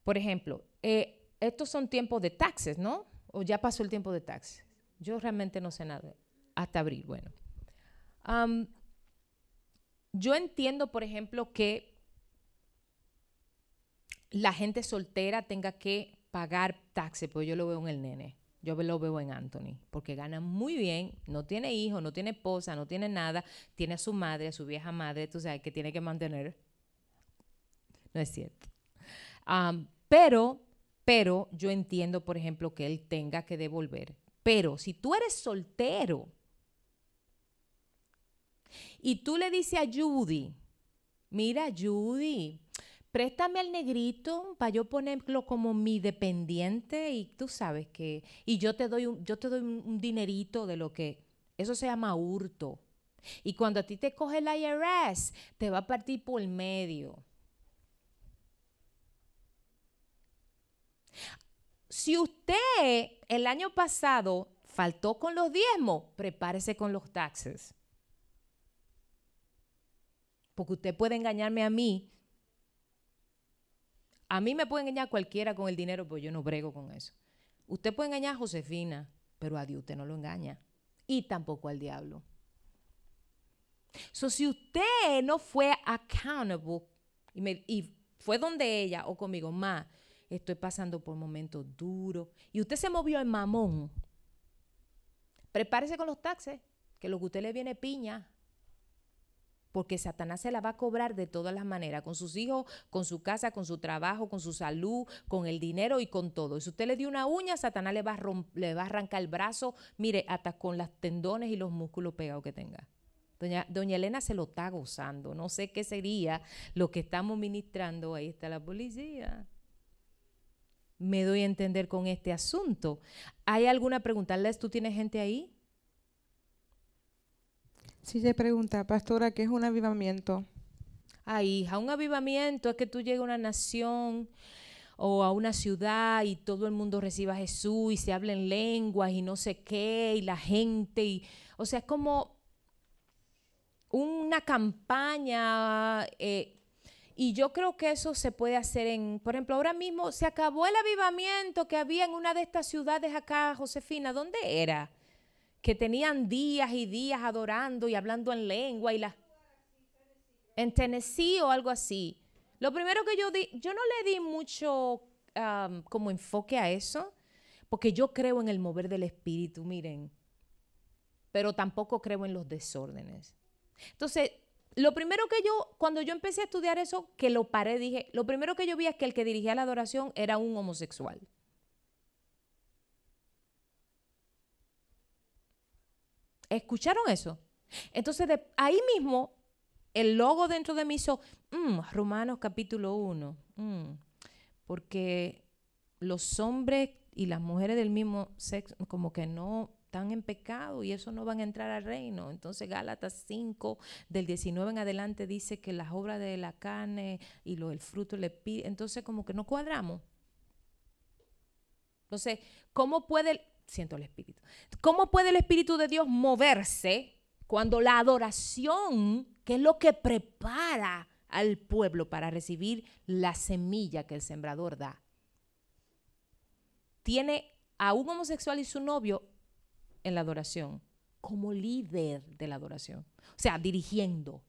por ejemplo, eh, estos son tiempos de taxes, ¿no? O ya pasó el tiempo de taxes. Yo realmente no sé nada. Hasta abril, bueno. Yo entiendo, por ejemplo, que la gente soltera tenga que pagar taxes, pues yo lo veo en el nene. Yo lo veo en Anthony, porque gana muy bien, no tiene hijo, no tiene esposa, no tiene nada, tiene a su madre, a su vieja madre, tú sabes, que tiene que mantener. No es cierto. Pero, pero yo entiendo, por ejemplo, que él tenga que devolver. Pero si tú eres soltero y tú le dices a Judy, mira Judy, préstame al negrito para yo ponerlo como mi dependiente y tú sabes que, y yo te doy un, yo te doy un, dinerito de lo que, eso se llama hurto. Y cuando a ti te coge el IRS, te va a partir por medio. Si usted el año pasado faltó con los diezmos, prepárese con los taxes. Porque usted puede engañarme a mí. A mí me puede engañar cualquiera con el dinero, pero yo no brego con eso. Usted puede engañar a Josefina, pero a Dios usted no lo engaña. Y tampoco al diablo. So, si usted no fue accountable y, fue donde ella o conmigo, ma, estoy pasando por momentos duros, y usted se movió en mamón, prepárese con los taxes, que lo que usted le viene piña. Porque Satanás se la va a cobrar de todas las maneras, con sus hijos, con su casa, con su trabajo, con su salud, con el dinero y con todo. Y si usted le dio una uña, Satanás le va a, le va a arrancar el brazo, mire, hasta con las tendones y los músculos pegados que tenga. Doña, doña Elena se lo está gozando. No sé qué sería lo que estamos ministrando. Ahí está la policía. Me doy a entender con este asunto. ¿Hay alguna pregunta? Les, ¿tú tienes gente ahí? Si te pregunta, pastora, ¿qué es un avivamiento? Ay, hija, un avivamiento es que tú llegas a una nación o a una ciudad y todo el mundo reciba a Jesús y se hablen lenguas y no sé qué, y la gente, y, o sea, es como una campaña. eh, y yo creo que eso se puede hacer en, por ejemplo, ahora mismo se acabó el avivamiento que había en una de estas ciudades acá, Josefina, ¿dónde era? Que tenían días y días adorando y hablando en lengua y las en Tennessee o algo así. Lo primero que yo di, yo no le di mucho am, como enfoque a eso, porque yo creo en el mover del espíritu, miren, pero tampoco creo en los desórdenes. Entonces, lo primero que yo, cuando yo empecé a estudiar eso, que lo paré, dije, lo primero que yo vi es que el que dirigía la adoración era un homosexual. ¿Escucharon eso? Entonces, de ahí mismo, el logo dentro de mí hizo, mm, Romanos capítulo 1, mm, porque los hombres y las mujeres del mismo sexo como que no están en pecado y eso no van a entrar al reino. Entonces Gálatas 5 del 19 en adelante dice que las obras de la carne y lo, el fruto le pide, entonces como que no cuadramos. Entonces, ¿cómo puede, el- siento el Espíritu, cómo puede el Espíritu de Dios moverse cuando la adoración, que es lo que prepara al pueblo para recibir la semilla que el sembrador da, tiene a un homosexual y su novio en la adoración? como líder de la adoración. O sea, dirigiendo.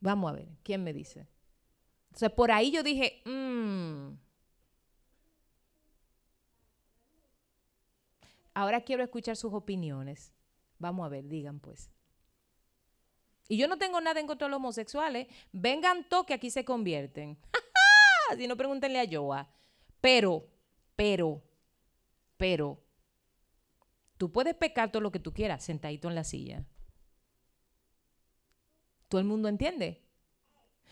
Vamos a ver, ¿quién me dice? Entonces, por ahí yo dije, "Mm". ahora quiero escuchar sus opiniones. Vamos a ver, digan pues. Y yo no tengo nada en contra de los homosexuales. Vengan todos que aquí se convierten. si no, pregúntenle a Joa. Pero, pero, pero, tú puedes pecar todo lo que tú quieras sentadito en la silla. ¿Todo el mundo entiende?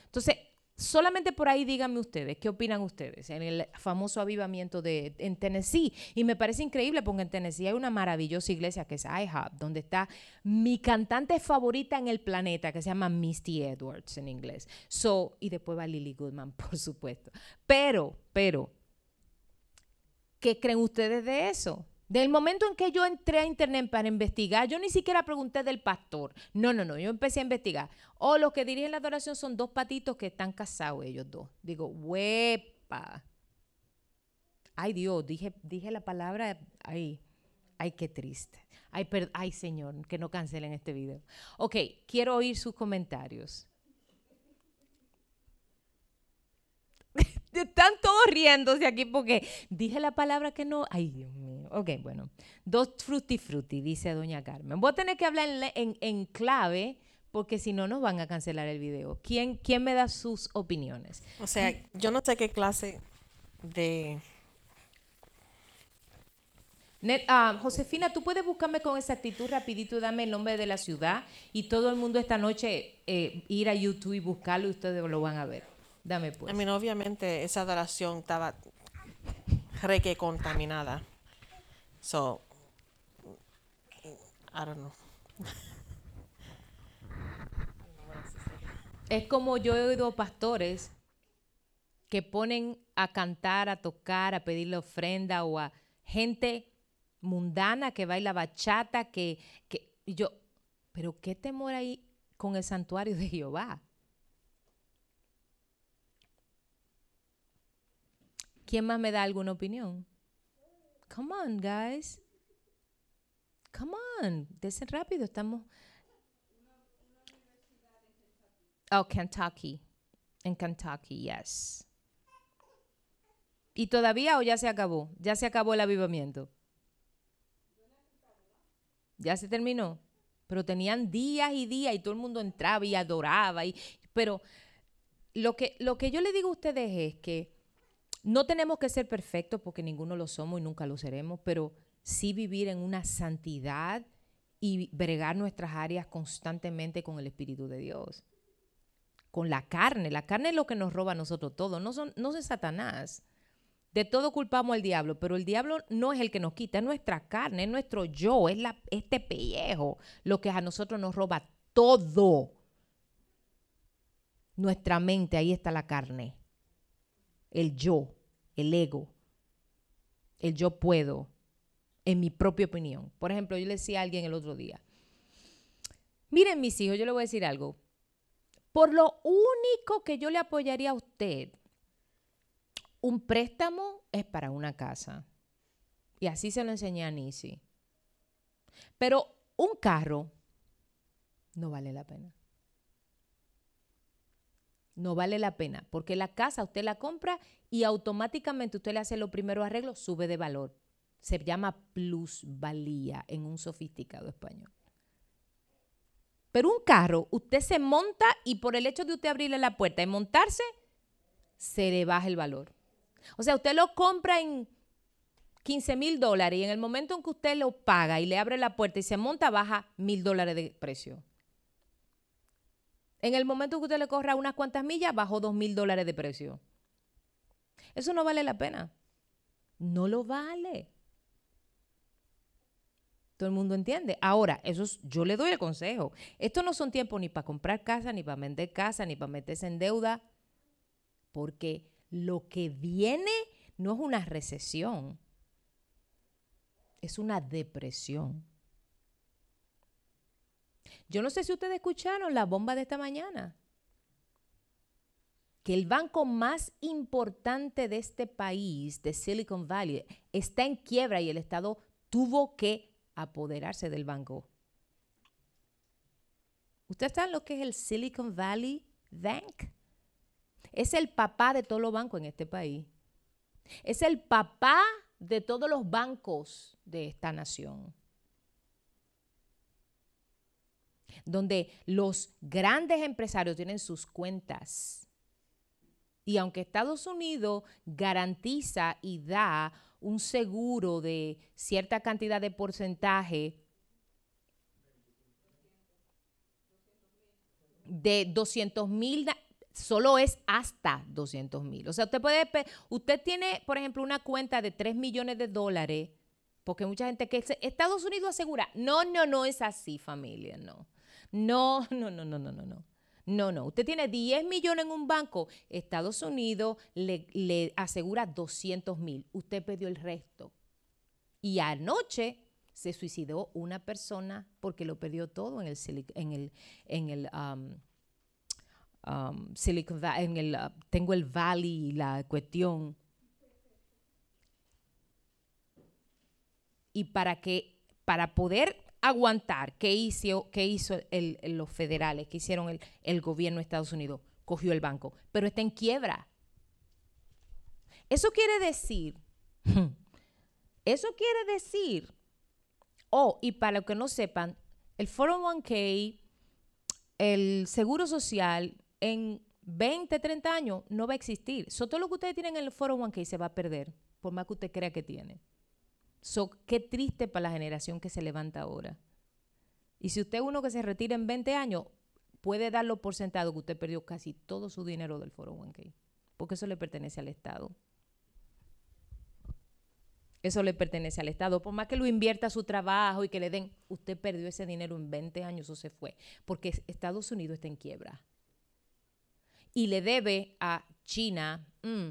Entonces, solamente por ahí díganme ustedes, ¿qué opinan ustedes? En el famoso avivamiento de en Tennessee. Y me parece increíble porque en Tennessee hay una maravillosa iglesia que es IHOP, donde está mi cantante favorita en el planeta, que se llama Misty Edwards en inglés. So, y después va Lily Goodman, por supuesto. Pero, pero, ¿qué creen ustedes de eso? Del momento en que yo entré a internet para investigar, yo ni siquiera pregunté del pastor. No, no, no, yo empecé a investigar. O los que dirigen la adoración son dos patitos que están casados ellos dos. Digo, huepa. Ay Dios, dije, dije la palabra, ay, ay, qué triste. Ay, ay, Señor, que no cancelen este video. Ok, quiero oír sus comentarios. Están todos riéndose aquí porque dije la palabra que no. Ay, Dios mío. Ok, bueno. Dos frutti frutti, dice doña Carmen. Voy a tener que hablar en, en- en clave porque si no nos van a cancelar el video. ¿Quién, ¿Quién me da sus opiniones? O sea, yo no sé qué clase de... Net- ah, Josefina, tú puedes buscarme con exactitud rapidito, dame el nombre de la ciudad y todo el mundo esta noche eh, ir a YouTube y buscarlo y ustedes lo van a ver. Dame pues. I mean, obviamente esa adoración estaba re que contaminada. So, I don't know. Es como yo he oído pastores que ponen a cantar, a tocar, a pedirle ofrenda o a gente mundana que baila bachata, que, que y yo, pero ¿qué temor hay con el santuario de Jehová? ¿Quién más me da alguna opinión? Come on, guys. Come on, desen rápido, estamos... Oh, Kentucky. En Kentucky, yes. ¿Y todavía o ya se acabó? ¿Ya se acabó el avivamiento? ¿Ya se terminó? Pero tenían días y días y todo el mundo entraba y adoraba. Y, pero lo que, lo que yo le digo a ustedes es que no tenemos que ser perfectos porque ninguno lo somos y nunca lo seremos, pero sí vivir en una santidad y bregar nuestras áreas constantemente con el Espíritu de Dios con la carne. La carne es lo que nos roba a nosotros todo, no, son, no es Satanás. De todo culpamos al diablo, pero el diablo no es el que nos quita, es nuestra carne, es nuestro yo, es este pellejo lo que a nosotros nos roba todo. Nuestra mente, ahí está la carne. El yo, el ego, el yo puedo, en mi propia opinión. Por ejemplo, yo le decía a alguien el otro día, miren mis hijos, yo le voy a decir algo, por lo único que yo le apoyaría a usted, un préstamo es para una casa. Y así se lo enseñé a Nisi. Pero un carro no vale la pena. No vale la pena, porque la casa usted la compra y automáticamente usted le hace los primeros arreglos, sube de valor. Se llama plusvalía en un sofisticado español. Pero un carro, usted se monta y por el hecho de usted abrirle la puerta y montarse, se le baja el valor. O sea, usted lo compra en 15 mil dólares y en el momento en que usted lo paga y le abre la puerta y se monta, baja mil dólares de precio. En el momento que usted le corra unas cuantas millas, bajó dos mil dólares de precio. Eso no vale la pena. No lo vale. Todo el mundo entiende. Ahora, eso es- yo le doy el consejo. Estos no son tiempos ni para comprar casa, ni para vender casa, ni para meterse en deuda, porque lo que viene no es una recesión, es una depresión. Yo no sé si ustedes escucharon la bomba de esta mañana. Que el banco más importante de este país, de Silicon Valley, está en quiebra y el Estado tuvo que apoderarse del banco. ¿Ustedes saben lo que es el Silicon Valley Bank? Es el papá de todos los bancos en este país. Es el papá de todos los bancos de esta nación. Donde los grandes empresarios tienen sus cuentas. Y aunque Estados Unidos garantiza y da un seguro de cierta cantidad de porcentaje de 200 mil, solo es hasta 200 mil. O sea, usted puede, usted tiene, por ejemplo, una cuenta de 3 millones de dólares, porque mucha gente que Estados Unidos asegura, no, no, no es así, familia, no. No, no, no, no, no, no, no. No, no. Usted tiene 10 millones en un banco, Estados Unidos le, asegura 200 mil. Usted perdió el resto. Y anoche se suicidó una persona porque lo perdió todo en el, en el, en el um, um, Silicon Va- en el, uh, tengo el Valley, la cuestión. Y para que, para poder aguantar, ¿qué hizo, qué hizo el- los federales, qué hicieron el, el gobierno de Estados Unidos? Cogió el banco, pero está en quiebra. Eso quiere decir, eso quiere decir, oh, y para los que no sepan, el 401k, el seguro social, en 20, 30 años no va a existir. So, todo lo que ustedes tienen en el 401k se va a perder, por más que usted crea que tiene. So, qué triste para la generación que se levanta ahora. Y si usted es uno que se retira en 20 años, puede darlo por sentado que usted perdió casi todo su dinero del 401k, porque eso le pertenece al Estado. Eso le pertenece al Estado. Por más que lo invierta su trabajo y que le den, usted perdió ese dinero en 20 años o se fue, porque Estados Unidos está en quiebra. Y le debe a China, mm,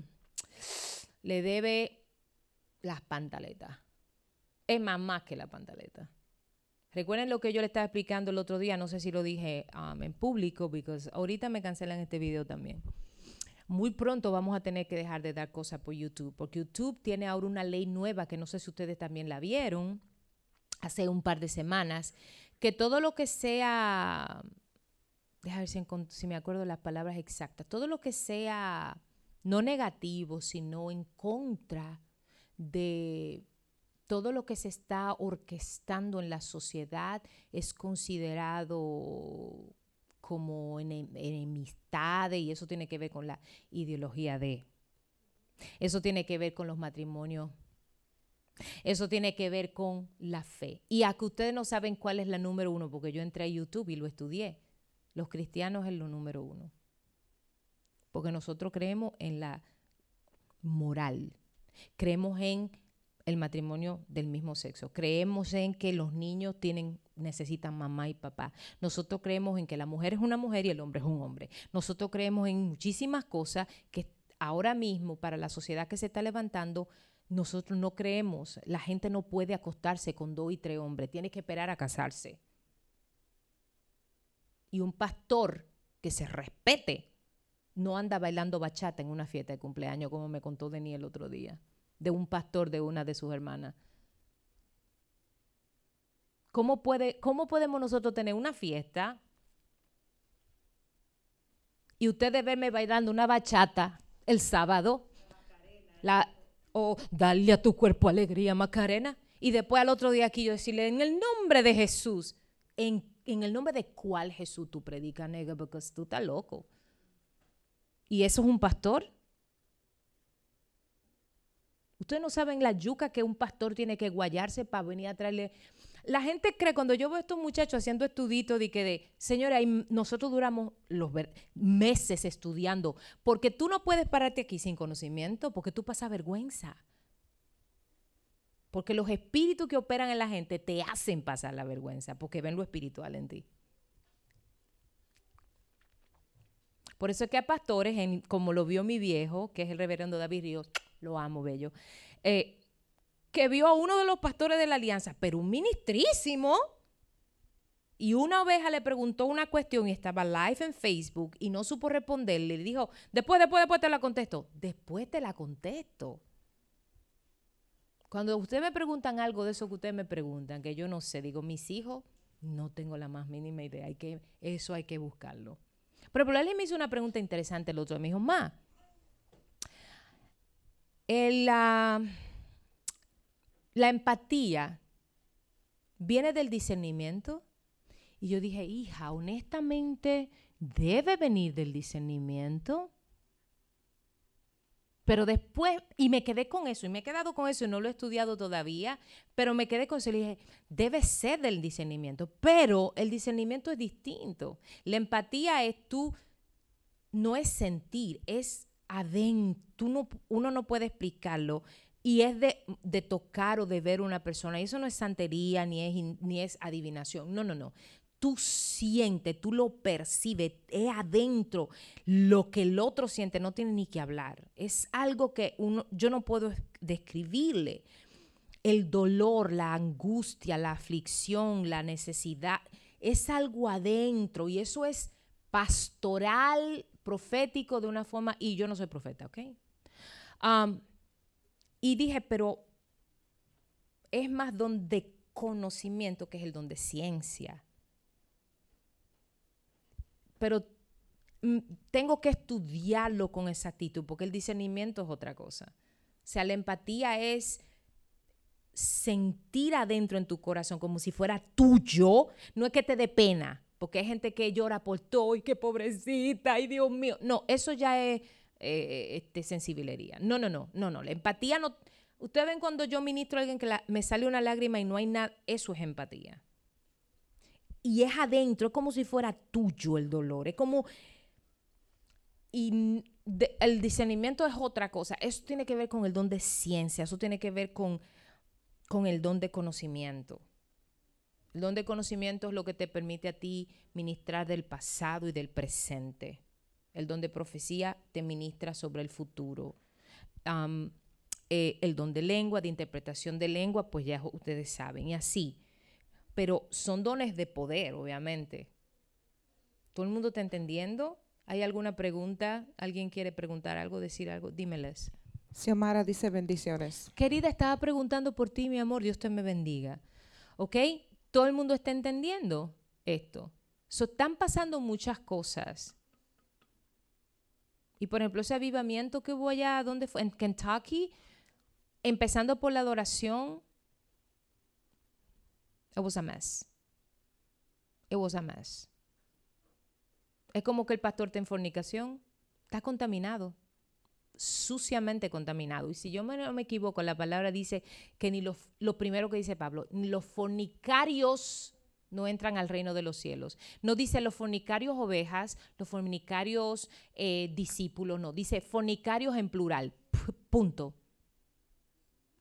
le debe las pantaletas. Es más, más que la pantaleta. Recuerden lo que yo le estaba explicando el otro día, no sé si lo dije um, en público, porque ahorita me cancelan este video también. Muy pronto vamos a tener que dejar de dar cosas por YouTube, porque YouTube tiene ahora una ley nueva que no sé si ustedes también la vieron hace un par de semanas, que todo lo que sea, déjame ver si, me acuerdo las palabras exactas, todo lo que sea no negativo, sino en contra de todo lo que se está orquestando en la sociedad es considerado como ene- enemistades y eso tiene que ver con la ideología de. Eso tiene que ver con los matrimonios. Eso tiene que ver con la fe. Y a que ustedes no saben cuál es la número uno, porque yo entré a YouTube y lo estudié. Los cristianos es lo número uno. Porque nosotros creemos en la moral. Creemos en el matrimonio del mismo sexo. Creemos en que los niños tienen, necesitan mamá y papá. Nosotros creemos en que la mujer es una mujer y el hombre es un hombre. Nosotros creemos en muchísimas cosas que ahora mismo para la sociedad que se está levantando, nosotros no creemos. La gente no puede acostarse con dos y tres hombres, tiene que esperar a casarse. Y un pastor que se respete no anda bailando bachata en una fiesta de cumpleaños, como me contó Denis el otro día, de un pastor de una de sus hermanas. ¿Cómo, puede, ¿Cómo podemos nosotros tener una fiesta y ustedes verme bailando una bachata el sábado? La, o darle a tu cuerpo alegría, Macarena. Y después al otro día aquí yo decirle, en el nombre de Jesús, ¿en, en el nombre de cuál Jesús tú predicas, nega? Porque tú estás loco. ¿Y eso es un pastor? Ustedes no saben la yuca que un pastor tiene que guayarse para venir a traerle. La gente cree, cuando yo veo a estos muchachos haciendo estuditos de que de, señora, nosotros duramos los meses estudiando, porque tú no puedes pararte aquí sin conocimiento, porque tú pasas vergüenza. Porque los espíritus que operan en la gente te hacen pasar la vergüenza, porque ven lo espiritual en ti. Por eso es que a pastores, como lo vio mi viejo, que es el reverendo David Ríos, lo amo, bello, eh, que vio a uno de los pastores de la alianza, pero un ministrísimo, y una oveja le preguntó una cuestión y estaba live en Facebook y no supo responderle. Le dijo, después, después, después te la contesto. Después te la contesto. Cuando ustedes me preguntan algo de eso que ustedes me preguntan, que yo no sé, digo, mis hijos, no tengo la más mínima idea. Hay que, eso hay que buscarlo. Pero por alguien me hizo una pregunta interesante el otro. Me dijo, ma, la, la empatía viene del discernimiento. Y yo dije, hija, honestamente, debe venir del discernimiento. Pero después, y me quedé con eso, y me he quedado con eso, y no lo he estudiado todavía, pero me quedé con eso y dije, debe ser del discernimiento, pero el discernimiento es distinto. La empatía es tú, no es sentir, es adentro, uno no puede explicarlo, y es de, tocar o de ver una persona, y eso no es santería, ni es, ni es adivinación, no, no, no. Tú sientes, tú lo percibes, es adentro. Lo que el otro siente no tiene ni que hablar. Es algo que uno, yo no puedo es- describirle. El dolor, la angustia, la aflicción, la necesidad, es algo adentro y eso es pastoral, profético de una forma, y yo no soy profeta, ¿ok? Y dije, pero es más don de conocimiento que es el don de ciencia. Pero mm, tengo que estudiarlo con exactitud, porque el discernimiento es otra cosa. O sea, la empatía es sentir adentro en tu corazón como si fuera tuyo, no es que te dé pena, porque hay gente que llora por todo y que pobrecita, ay Dios mío. No, eso ya es eh, este, sensibilería. No, no, no, no, no. La empatía no. Ustedes ven cuando yo ministro a alguien que me sale una lágrima y no hay nada, eso es empatía. Y es adentro, es como si fuera tuyo el dolor, es como y el discernimiento es otra cosa. Eso tiene que ver con el don de ciencia, eso tiene que ver con, con el don de conocimiento. El don de conocimiento es lo que te permite a ti ministrar del pasado y del presente. El don de profecía te ministra sobre el futuro. Eh, el don de lengua, de interpretación de lengua, pues ya ustedes saben, y así. Pero son dones de poder, obviamente. ¿Todo el mundo está entendiendo? ¿Hay alguna pregunta? ¿Alguien quiere preguntar algo, decir algo? Dímeles. Xiomara dice bendiciones. Querida, estaba preguntando por ti, mi amor. Dios te me bendiga. ¿Ok? Todo el mundo está entendiendo esto. So, están pasando muchas cosas. Y por ejemplo, ese avivamiento que hubo allá, ¿dónde fue? En Kentucky, empezando por la adoración. It was a mess. It was a mess. Es como que el pastor está en fornicación. Está contaminado suciamente contaminado. Y si yo me- no me equivoco, la palabra dice que ni los, lo primero que dice Pablo, ni los fornicarios no entran al reino de los cielos. No dice los fornicarios ovejas, los fornicarios eh, discípulos, no. Dice fornicarios en plural. Punto.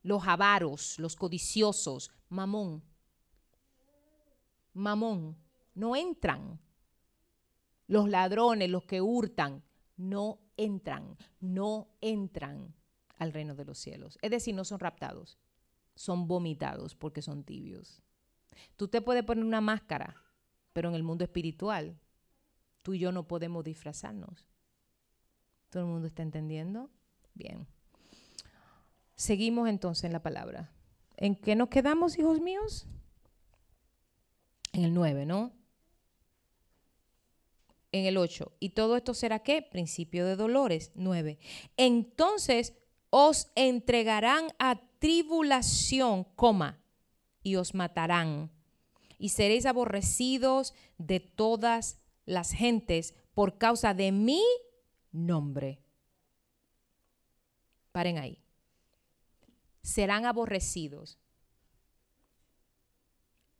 Los avaros, los codiciosos, mamón. Mamón. No entran. Los ladrones, los que hurtan, no entran, no entran al reino de los cielos. Es decir, no son raptados, son vomitados porque son tibios. Tú te puedes poner una máscara, pero en el mundo espiritual, tú y yo no podemos disfrazarnos. ¿Todo el mundo está entendiendo? Bien. Seguimos entonces en la palabra. ¿En qué nos quedamos, hijos míos? En el 9, ¿no? En el 8. ¿Y todo esto será qué? Principio de dolores. 9. Entonces os entregarán a tribulación, coma, y os matarán. Y seréis aborrecidos de todas las gentes por causa de mi nombre. Paren ahí. Serán aborrecidos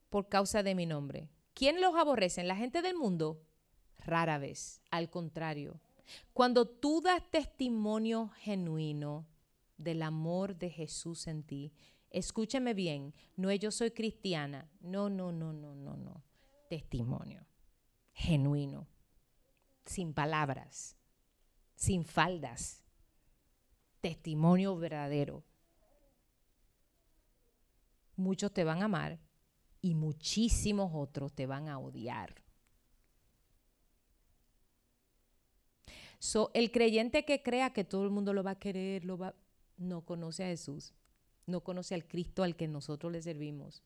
por causa de mi nombre. ¿Quién los aborrece? ¿La gente del mundo? Rara vez. Al contrario. Cuando tú das testimonio genuino del amor de Jesús en ti, escúcheme bien, no es yo soy cristiana. No, no, no, no, no, no. Testimonio genuino. Sin palabras. Sin faldas. Testimonio verdadero. Muchos te van a amar y muchísimos otros te van a odiar. El creyente que crea que todo el mundo lo va a querer, lo va, no conoce a Jesús. No conoce al Cristo al que nosotros le servimos.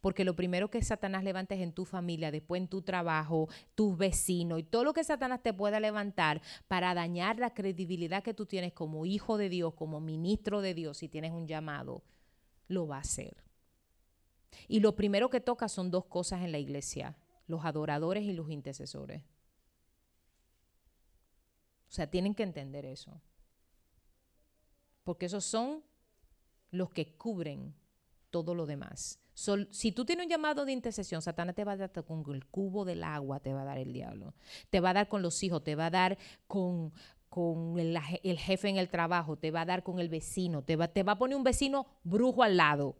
Porque lo primero que Satanás levanta es en tu familia, después en tu trabajo, tus vecinos y todo lo que Satanás te pueda levantar para dañar la credibilidad que tú tienes como hijo de Dios, como ministro de Dios, si tienes un llamado, lo va a hacer. Y lo primero que toca son dos cosas en la iglesia, los adoradores y los intercesores. O sea, tienen que entender eso. Porque esos son los que cubren todo lo demás. Si tú tienes un llamado de intercesión, Satanás te va a dar con el cubo del agua, te va a dar el diablo. Te va a dar con los hijos, te va a dar con, con el, jefe en el trabajo, te va a dar con el vecino, te va, te va a poner un vecino brujo al lado.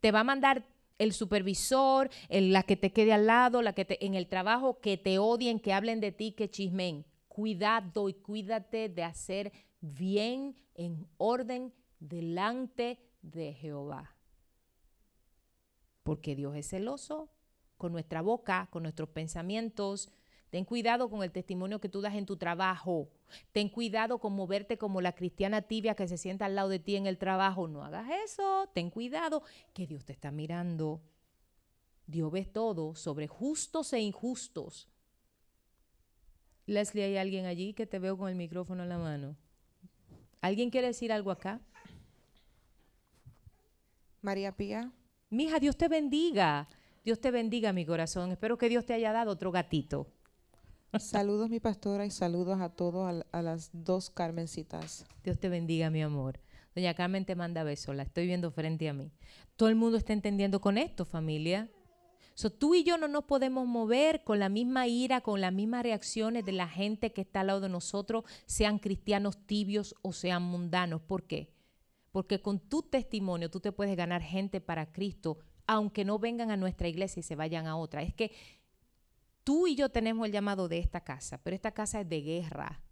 Te va a mandar el supervisor, la que te quede al lado, la que te, en el trabajo, que te odien, que hablen de ti, que chismen. Cuidado y cuídate de hacer bien en orden delante de Jehová. Porque Dios es celoso con nuestra boca, con nuestros pensamientos. Ten cuidado con el testimonio que tú das en tu trabajo. Ten cuidado con moverte como la cristiana tibia que se sienta al lado de ti en el trabajo. No hagas eso. Ten cuidado que Dios te está mirando. Dios ve todo sobre justos e injustos. Leslie, ¿hay alguien allí que te veo con el micrófono en la mano? ¿Alguien quiere decir algo acá? María Pía, Mija, Dios te bendiga. Dios te bendiga, mi corazón. Espero que Dios te haya dado otro gatito. saludos mi pastora y saludos a todos, a, las dos Carmencitas. Dios te bendiga, mi amor. Doña Carmen te manda besos, la estoy viendo frente a mí. Todo el mundo está entendiendo con esto, familia. So, tú y yo no nos podemos mover con la misma ira, con las mismas reacciones de la gente que está al lado de nosotros, sean cristianos tibios o sean mundanos. ¿Por qué? Porque con tu testimonio tú te puedes ganar gente para Cristo, aunque no vengan a nuestra iglesia y se vayan a otra. Es que tú y yo tenemos el llamado de esta casa, pero esta casa es de guerra.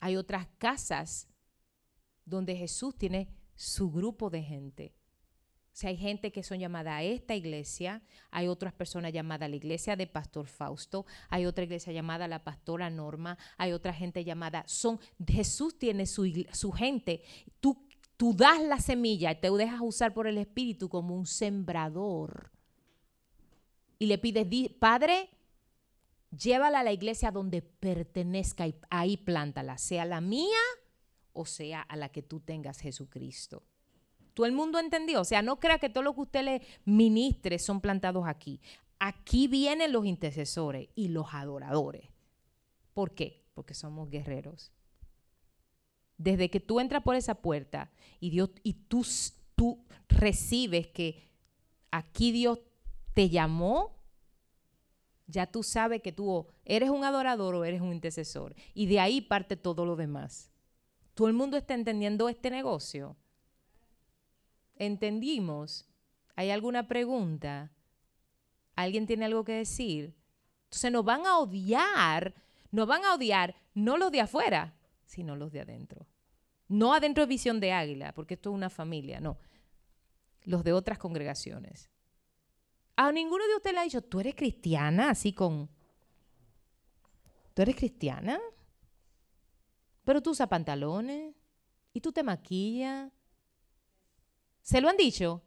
Hay otras casas donde Jesús tiene su grupo de gente. O sea, hay gente que son llamadas a esta iglesia, hay otras personas llamadas a la iglesia de Pastor Fausto, hay otra iglesia llamada la Pastora Norma, hay otra gente llamada, son, Jesús tiene su, su gente. Tú, tú das la semilla y te dejas usar por el Espíritu como un sembrador. Y le pides, "Di- Padre, llévala a la iglesia donde pertenezca y ahí plántala, sea la mía o sea a la que tú tengas Jesucristo. Todo el mundo entendió. O sea, no crea que todo lo que usted le ministre son plantados aquí. Aquí vienen los intercesores y los adoradores. ¿Por qué? Porque somos guerreros. Desde que tú entras por esa puerta y, Dios, y tú, tú recibes que aquí Dios te llamó, ya tú sabes que tú eres un adorador o eres un intercesor. Y de ahí parte todo lo demás. ¿Todo el mundo está entendiendo este negocio? ¿Entendimos? ¿Hay alguna pregunta? ¿Alguien tiene algo que decir? Entonces nos van a odiar, nos van a odiar no los de afuera, sino los de adentro. No adentro de visión de águila, porque esto es una familia, no. Los de otras congregaciones. A ninguno de ustedes le ha dicho, tú eres cristiana, así con... ¿Tú eres cristiana? Pero tú usas pantalones y tú te maquillas. ¿Se lo han dicho?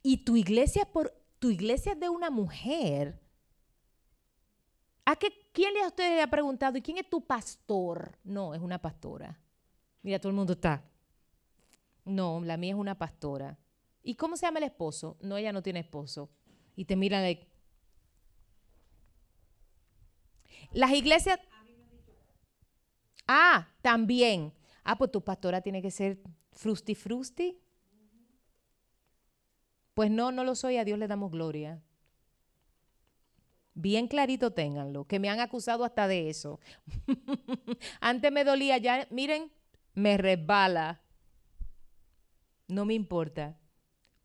Y tu iglesia es por tu iglesia es de una mujer. ¿A qué, ¿Quién de ustedes le ha preguntado, ¿y quién es tu pastor? No, es una pastora. Mira, todo el mundo está. No, la mía es una pastora. ¿Y cómo se llama el esposo? No, ella no tiene esposo. Y te miran de... Las iglesias... Ah, también. Ah, pues tu pastora tiene que ser frusti frusti. Pues no, no lo soy, a Dios le damos gloria. Bien clarito ténganlo, que me han acusado hasta de eso. Antes me dolía, ya, miren, me resbala. No me importa,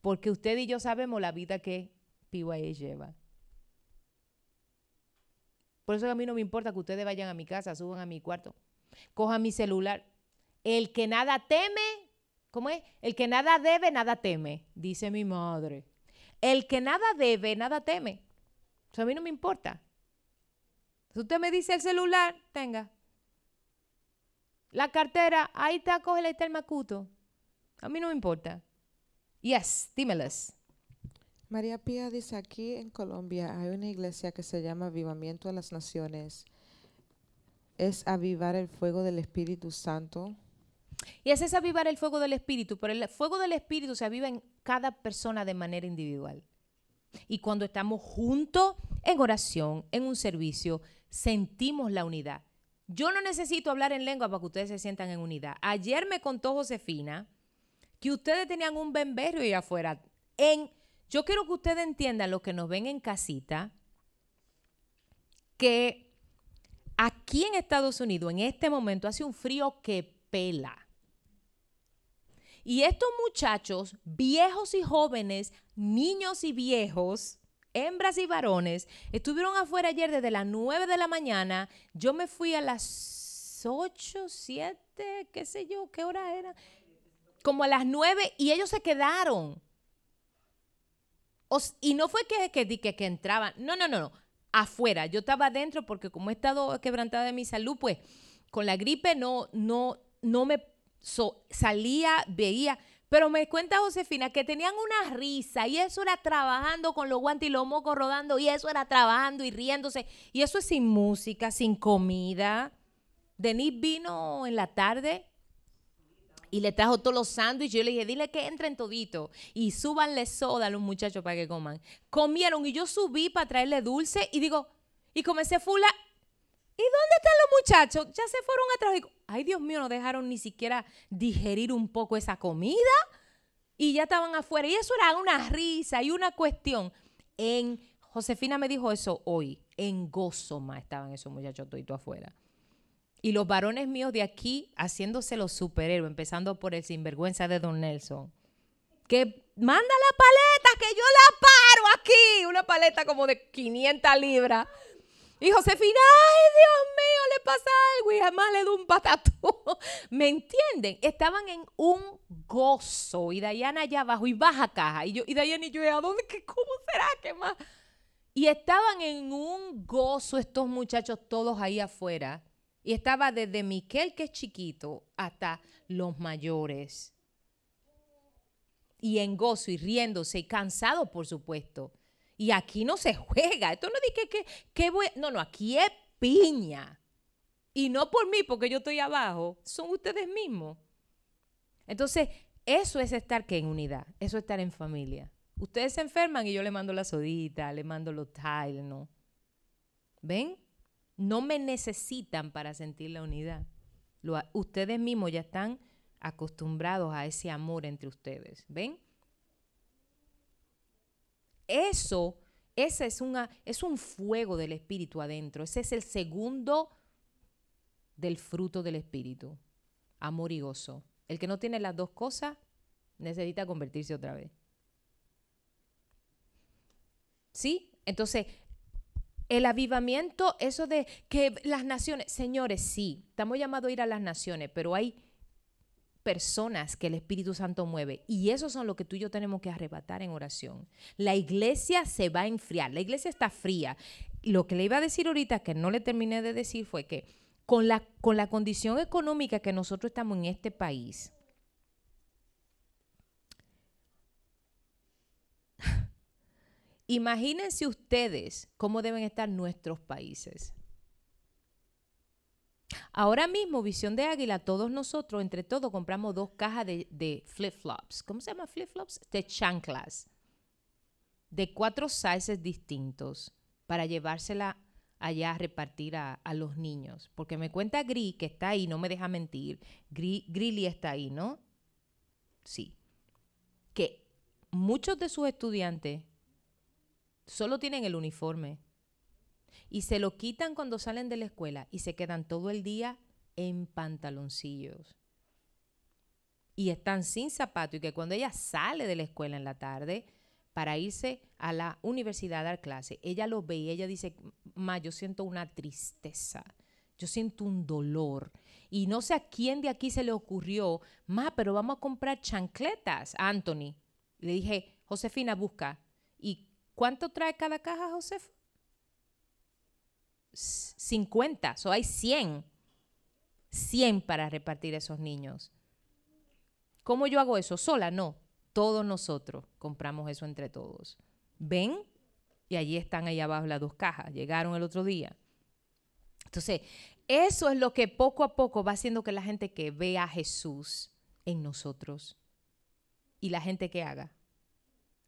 porque usted y yo sabemos la vida que PYA lleva. Por eso a mí no me importa que ustedes vayan a mi casa, suban a mi cuarto, cojan mi celular. El que nada teme, ¿cómo es? El que nada debe, nada teme, dice mi madre. El que nada debe, nada teme. Eso a mí no me importa. Si usted me dice el celular, tenga. La cartera, ahí está, cógela, ahí está el macuto. A mí no me importa. Yes, dímeles. María Pía dice, aquí en Colombia hay una iglesia que se llama Avivamiento de las Naciones. Es avivar el fuego del Espíritu Santo. Y ese es avivar el fuego del Espíritu, pero el fuego del Espíritu se aviva en cada persona de manera individual. Y cuando estamos juntos en oración, en un servicio, sentimos la unidad. Yo no necesito hablar en lengua para que ustedes se sientan en unidad. Ayer me contó Josefina que ustedes tenían un bemberio ahí afuera. En, yo quiero que ustedes entiendan, los que nos ven en casita, que aquí en Estados Unidos, en este momento, hace un frío que pela. Y estos muchachos, viejos y jóvenes, niños y viejos, hembras y varones, estuvieron afuera ayer desde las 9 de la mañana. Yo me fui a las 8, 7, qué sé yo, qué hora era. Como a las 9 y ellos se quedaron. Y no fue que, que, que, que entraban, no, no, no, no, afuera. Yo estaba adentro porque como he estado quebrantada de mi salud, pues con la gripe no, no, no me so- salía, veía. Pero me cuenta Josefina que tenían una risa y eso era trabajando con los guantes y los mocos rodando y eso era trabajando y riéndose. Y eso es sin música, sin comida. Denise vino en la tarde y le trajo todos los sándwiches. Yo le dije, dile que entren todito y súbanle soda a los muchachos para que coman. Comieron y yo subí para traerle dulce y digo, y comencé fula. ¿Y dónde están los muchachos? Ya se fueron atrás. Digo, ay Dios mío, no dejaron ni siquiera digerir un poco esa comida. Y ya estaban afuera. Y eso era una risa y una cuestión. En Josefina me dijo eso hoy. En gozo más estaban esos muchachos toditos afuera. Y los varones míos de aquí haciéndose los superhéroes, empezando por el sinvergüenza de Don Nelson. Que manda la paleta, que yo la paro aquí. Una paleta como de 500 libras. Y Josefina, ay Dios mío, le pasa algo y jamás le doy un patatú. ¿Me entienden? Estaban en un gozo. Y Dayana allá abajo y baja caja. Y yo, y Dayana y yo, ¿a dónde? ¿Qué, ¿Cómo será que más? Y estaban en un gozo estos muchachos todos ahí afuera. Y estaba desde Miquel, que es chiquito, hasta los mayores. Y en gozo y riéndose y cansado, por supuesto. Y aquí no se juega. Esto no es que, que, voy- No, no, aquí es piña. Y no por mí, porque yo estoy abajo. Son ustedes mismos. Entonces, eso es estar que en unidad. Eso es estar en familia. Ustedes se enferman y yo le mando la sodita, le mando los ¿no? ¿Ven? No me necesitan para sentir la unidad. Ustedes mismos ya están acostumbrados a ese amor entre ustedes. ¿Ven? Eso, ese es, una, es un fuego del Espíritu adentro. Ese es el segundo del fruto del Espíritu. Amor y gozo. El que no tiene las dos cosas necesita convertirse otra vez. ¿Sí? Entonces, el avivamiento, eso de que las naciones, señores, sí, estamos llamados a ir a las naciones, pero hay personas que el Espíritu Santo mueve y esos son lo que tú y yo tenemos que arrebatar en oración. La iglesia se va a enfriar, la iglesia está fría. Lo que le iba a decir ahorita, que no le terminé de decir, fue que con la, con la condición económica que nosotros estamos en este país, Imagínense ustedes cómo deben estar nuestros países. Ahora mismo, Visión de Águila, todos nosotros, entre todos, compramos dos cajas de, flip-flops. ¿Cómo se llama flip-flops? De chanclas. De cuatro sizes distintos para llevársela allá a repartir a, a los niños. Porque me cuenta Gri, que está ahí, no me deja mentir. Gri, Grilly está ahí, ¿no? Sí. Que muchos de sus estudiantes solo tienen el uniforme y se lo quitan cuando salen de la escuela y se quedan todo el día en pantaloncillos. Y están sin zapato y que cuando ella sale de la escuela en la tarde para irse a la universidad a dar clase, ella lo ve y ella dice, ma, yo siento una tristeza, yo siento un dolor. Y no sé a quién de aquí se le ocurrió, ma, pero vamos a comprar chancletas, Anthony. Le dije, Josefina, busca. ¿Y cuánto trae cada caja, Josef? 50, so hay 100. 100 para repartir esos niños. ¿Cómo yo hago eso? ¿Sola? No. Todos nosotros compramos eso entre todos. ¿Ven? Y allí están ahí abajo las dos cajas. Llegaron el otro día. Entonces, eso es lo que poco a poco va haciendo que la gente que vea a Jesús en nosotros y la gente que haga,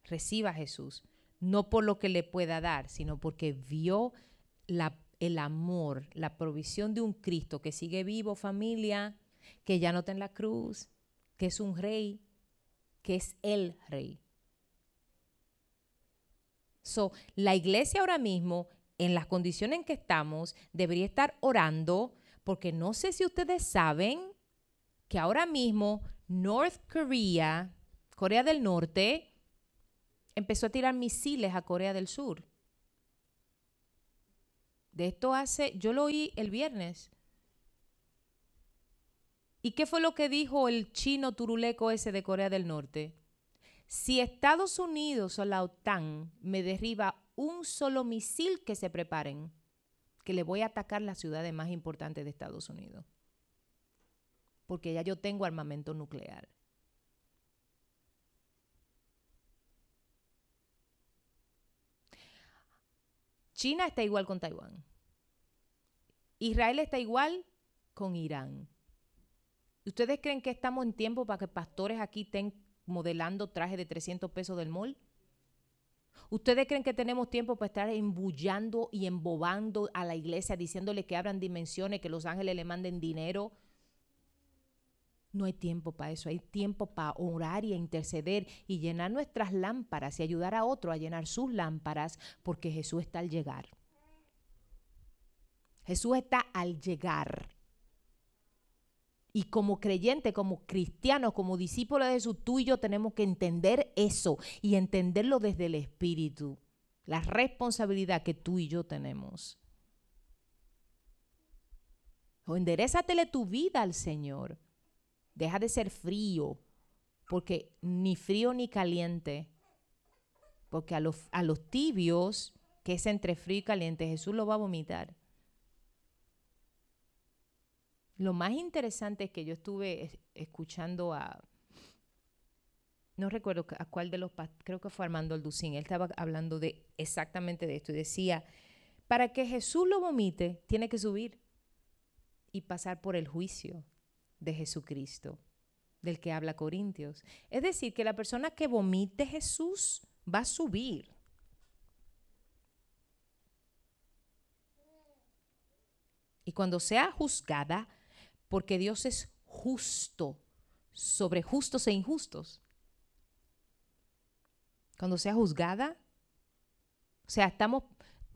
reciba a Jesús, no por lo que le pueda dar, sino porque vio la, el amor, la provisión de un Cristo que sigue vivo, familia, que ya no está en la cruz, que es un rey, que es el rey. So, la iglesia ahora mismo, en las condiciones en que estamos, debería estar orando, porque no sé si ustedes saben que ahora mismo North Korea, Corea del Norte, empezó a tirar misiles a Corea del Sur. De esto hace, yo lo oí el viernes. ¿Y qué fue lo que dijo el chino turuleco ese de Corea del Norte? Si Estados Unidos o la OTAN me derriba un solo misil, que se preparen, que le voy a atacar las ciudades más importantes de Estados Unidos. Porque ya yo tengo armamento nuclear. China está igual con Taiwán. Israel está igual con Irán. ¿Ustedes creen que estamos en tiempo para que pastores aquí estén modelando trajes de 300 pesos del mall? ¿Ustedes creen que tenemos tiempo para estar embullando y embobando a la iglesia, diciéndole que abran dimensiones, que los ángeles le manden dinero? No hay tiempo para eso, hay tiempo para orar y interceder y llenar nuestras lámparas y ayudar a otro a llenar sus lámparas porque Jesús está al llegar. Jesús está al llegar. Y como creyente, como cristianos, como discípulos de Jesús, tú y yo tenemos que entender eso y entenderlo desde el Espíritu. La responsabilidad que tú y yo tenemos. O enderezatele tu vida al Señor. Deja de ser frío, porque ni frío ni caliente. Porque a los, a los tibios, que es entre frío y caliente, Jesús lo va a vomitar. Lo más interesante es que yo estuve escuchando a, no recuerdo a cuál de los, creo que fue Armando Alducín, él estaba hablando de exactamente de esto y decía, para que Jesús lo vomite, tiene que subir y pasar por el juicio de Jesucristo, del que habla Corintios. Es decir, que la persona que vomite Jesús va a subir. Y cuando sea juzgada, porque Dios es justo sobre justos e injustos. Cuando sea juzgada, o sea, estamos,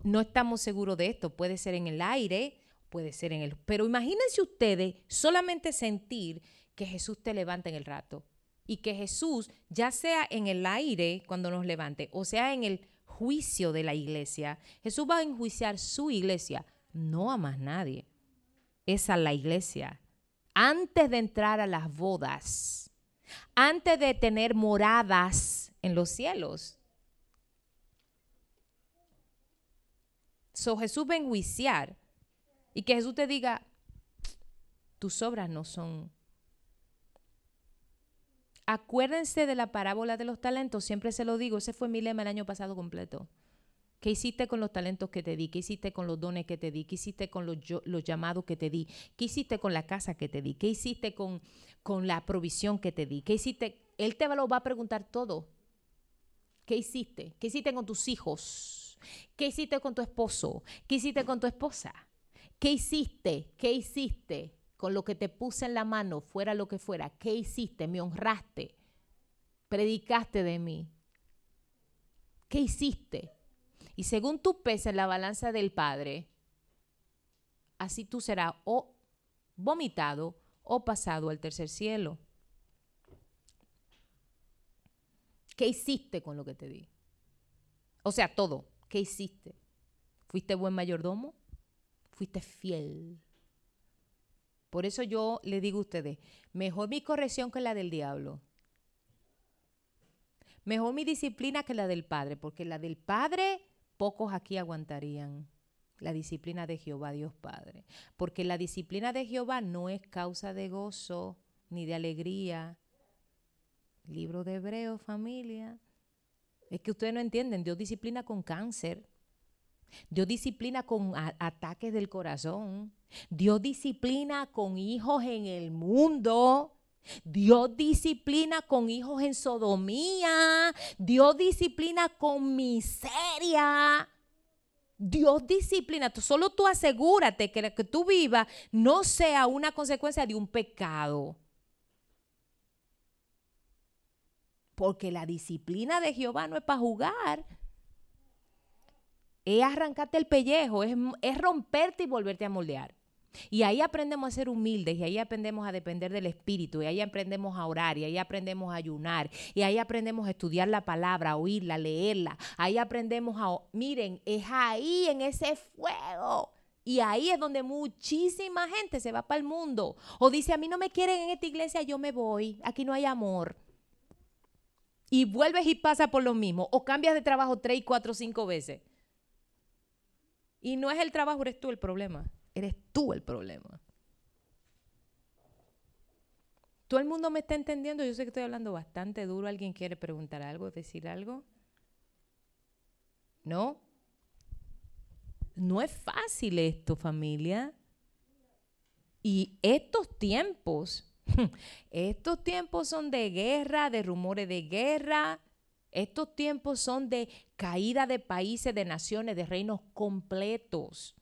no estamos seguros de esto, puede ser en el aire, puede ser en el... Pero imagínense ustedes solamente sentir que Jesús te levanta en el rato y que Jesús, ya sea en el aire cuando nos levante, o sea en el juicio de la iglesia, Jesús va a enjuiciar su iglesia, no a más nadie, es a la iglesia. Antes de entrar a las bodas, antes de tener moradas en los cielos. So Jesús va a enjuiciar y que Jesús te diga, tus obras no son. Acuérdense de la parábola de los talentos, siempre se lo digo, ese fue mi lema el año pasado completo. ¿Qué hiciste con los talentos que te di? ¿Qué hiciste con los dones que te di? ¿Qué hiciste con los, los llamados que te di? ¿Qué hiciste con la casa que te di? ¿Qué hiciste con, con la provisión que te di? ¿Qué hiciste? Él te lo va a preguntar todo. ¿Qué hiciste? ¿Qué hiciste con tus hijos? ¿Qué hiciste con tu esposo? ¿Qué hiciste con tu esposa? ¿Qué hiciste? ¿Qué hiciste con lo que te puse en la mano, fuera lo que fuera? ¿Qué hiciste? Me honraste. Predicaste de mí. ¿Qué hiciste? Y según tú peses en la balanza del Padre, así tú serás o vomitado o pasado al tercer cielo. ¿Qué hiciste con lo que te di? O sea, todo. ¿Qué hiciste? ¿Fuiste buen mayordomo? Fuiste fiel. Por eso yo le digo a ustedes, mejor mi corrección que la del diablo. Mejor mi disciplina que la del Padre, porque la del Padre pocos aquí aguantarían. La disciplina de Jehová, Dios Padre. Porque la disciplina de Jehová no es causa de gozo ni de alegría. Libro de Hebreo, familia. Es que ustedes no entienden, Dios disciplina con cáncer. Dios disciplina con ataques del corazón. Dios disciplina con hijos en el mundo. Dios disciplina con hijos en sodomía. Dios disciplina con miseria. Dios disciplina. Solo tú asegúrate que lo que tú vivas no sea una consecuencia de un pecado. Porque la disciplina de Jehová no es para jugar. Es arrancarte el pellejo, es, romperte y volverte a moldear. Y ahí aprendemos a ser humildes, y ahí aprendemos a depender del Espíritu, y ahí aprendemos a orar, y ahí aprendemos a ayunar, y ahí aprendemos a estudiar la palabra, a oírla, leerla. Ahí aprendemos a... Miren, es ahí en ese fuego. Y ahí es donde muchísima gente se va para el mundo. O dice, a mí no me quieren en esta iglesia, yo me voy. Aquí no hay amor. Y vuelves y pasa por lo mismo. O cambias de trabajo tres, cuatro, cinco veces. Y no es el trabajo, eres tú el problema. Eres tú el problema. Todo el mundo me está entendiendo. Yo sé que estoy hablando bastante duro. ¿Alguien quiere preguntar algo, decir algo? ¿No? No es fácil esto, familia. Y estos tiempos, estos tiempos son de guerra, de rumores de guerra. Estos tiempos son de caída de países, de naciones, de reinos completos.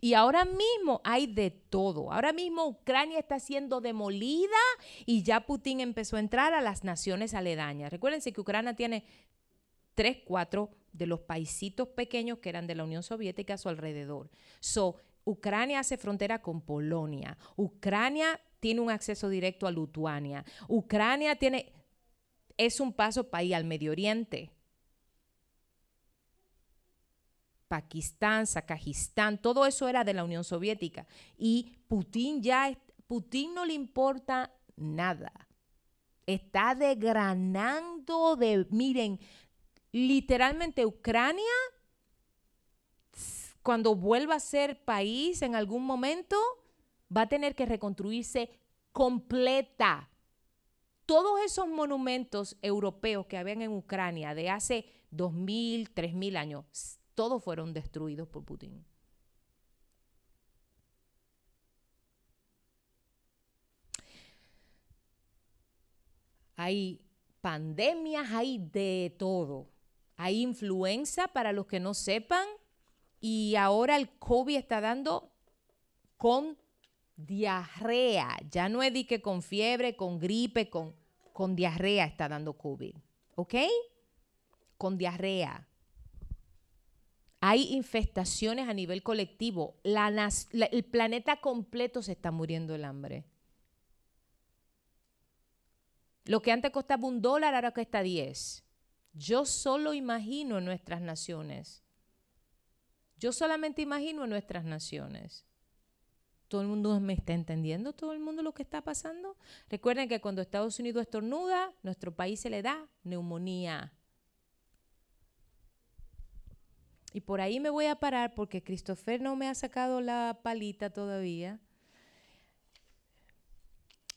Y ahora mismo hay de todo. Ahora mismo Ucrania está siendo demolida y ya Putin empezó a entrar a las naciones aledañas. Recuérdense que Ucrania tiene tres, cuatro de los paisitos pequeños que eran de la Unión Soviética a su alrededor. So, Ucrania hace frontera con Polonia. Ucrania tiene un acceso directo a Lituania. Ucrania tiene es un paso para ir al Medio Oriente. Pakistán, Sakajistán, todo eso era de la Unión Soviética. Y Putin ya, Putin no le importa nada. Está desgranando de, miren, literalmente Ucrania, cuando vuelva a ser país en algún momento, va a tener que reconstruirse completa. Todos esos monumentos europeos que habían en Ucrania de hace 2.000, 3.000 años, todos fueron destruidos por Putin. Hay pandemias, hay de todo. Hay influenza para los que no sepan y ahora el COVID está dando con diarrea. Ya no es de que con fiebre, con gripe, con, con diarrea está dando COVID. ¿Ok? Con diarrea. Hay infestaciones a nivel colectivo. La el planeta completo se está muriendo el hambre. Lo que antes costaba un dólar, ahora cuesta 10. Yo solo imagino en nuestras naciones. Yo solamente imagino en nuestras naciones. ¿Todo el mundo me está entendiendo? ¿Todo el mundo lo que está pasando? Recuerden que cuando Estados Unidos estornuda, nuestro país se le da neumonía. Y por ahí me voy a parar porque Christopher no me ha sacado la palita todavía.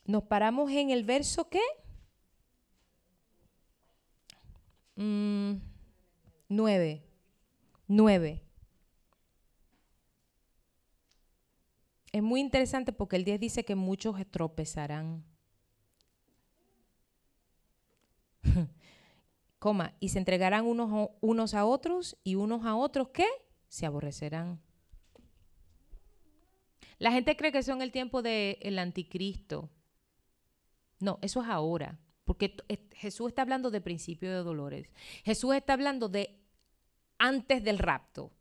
Nos paramos en el verso qué? Mm, nueve. Nueve. Es muy interesante porque el 10 dice que muchos tropezarán. Coma, y se entregarán unos, a- otros y unos a otros ¿qué? Se aborrecerán. La gente cree que son el tiempo del anticristo. No, eso es ahora. Porque Jesús está hablando de principio de dolores. Jesús está hablando de antes del rapto.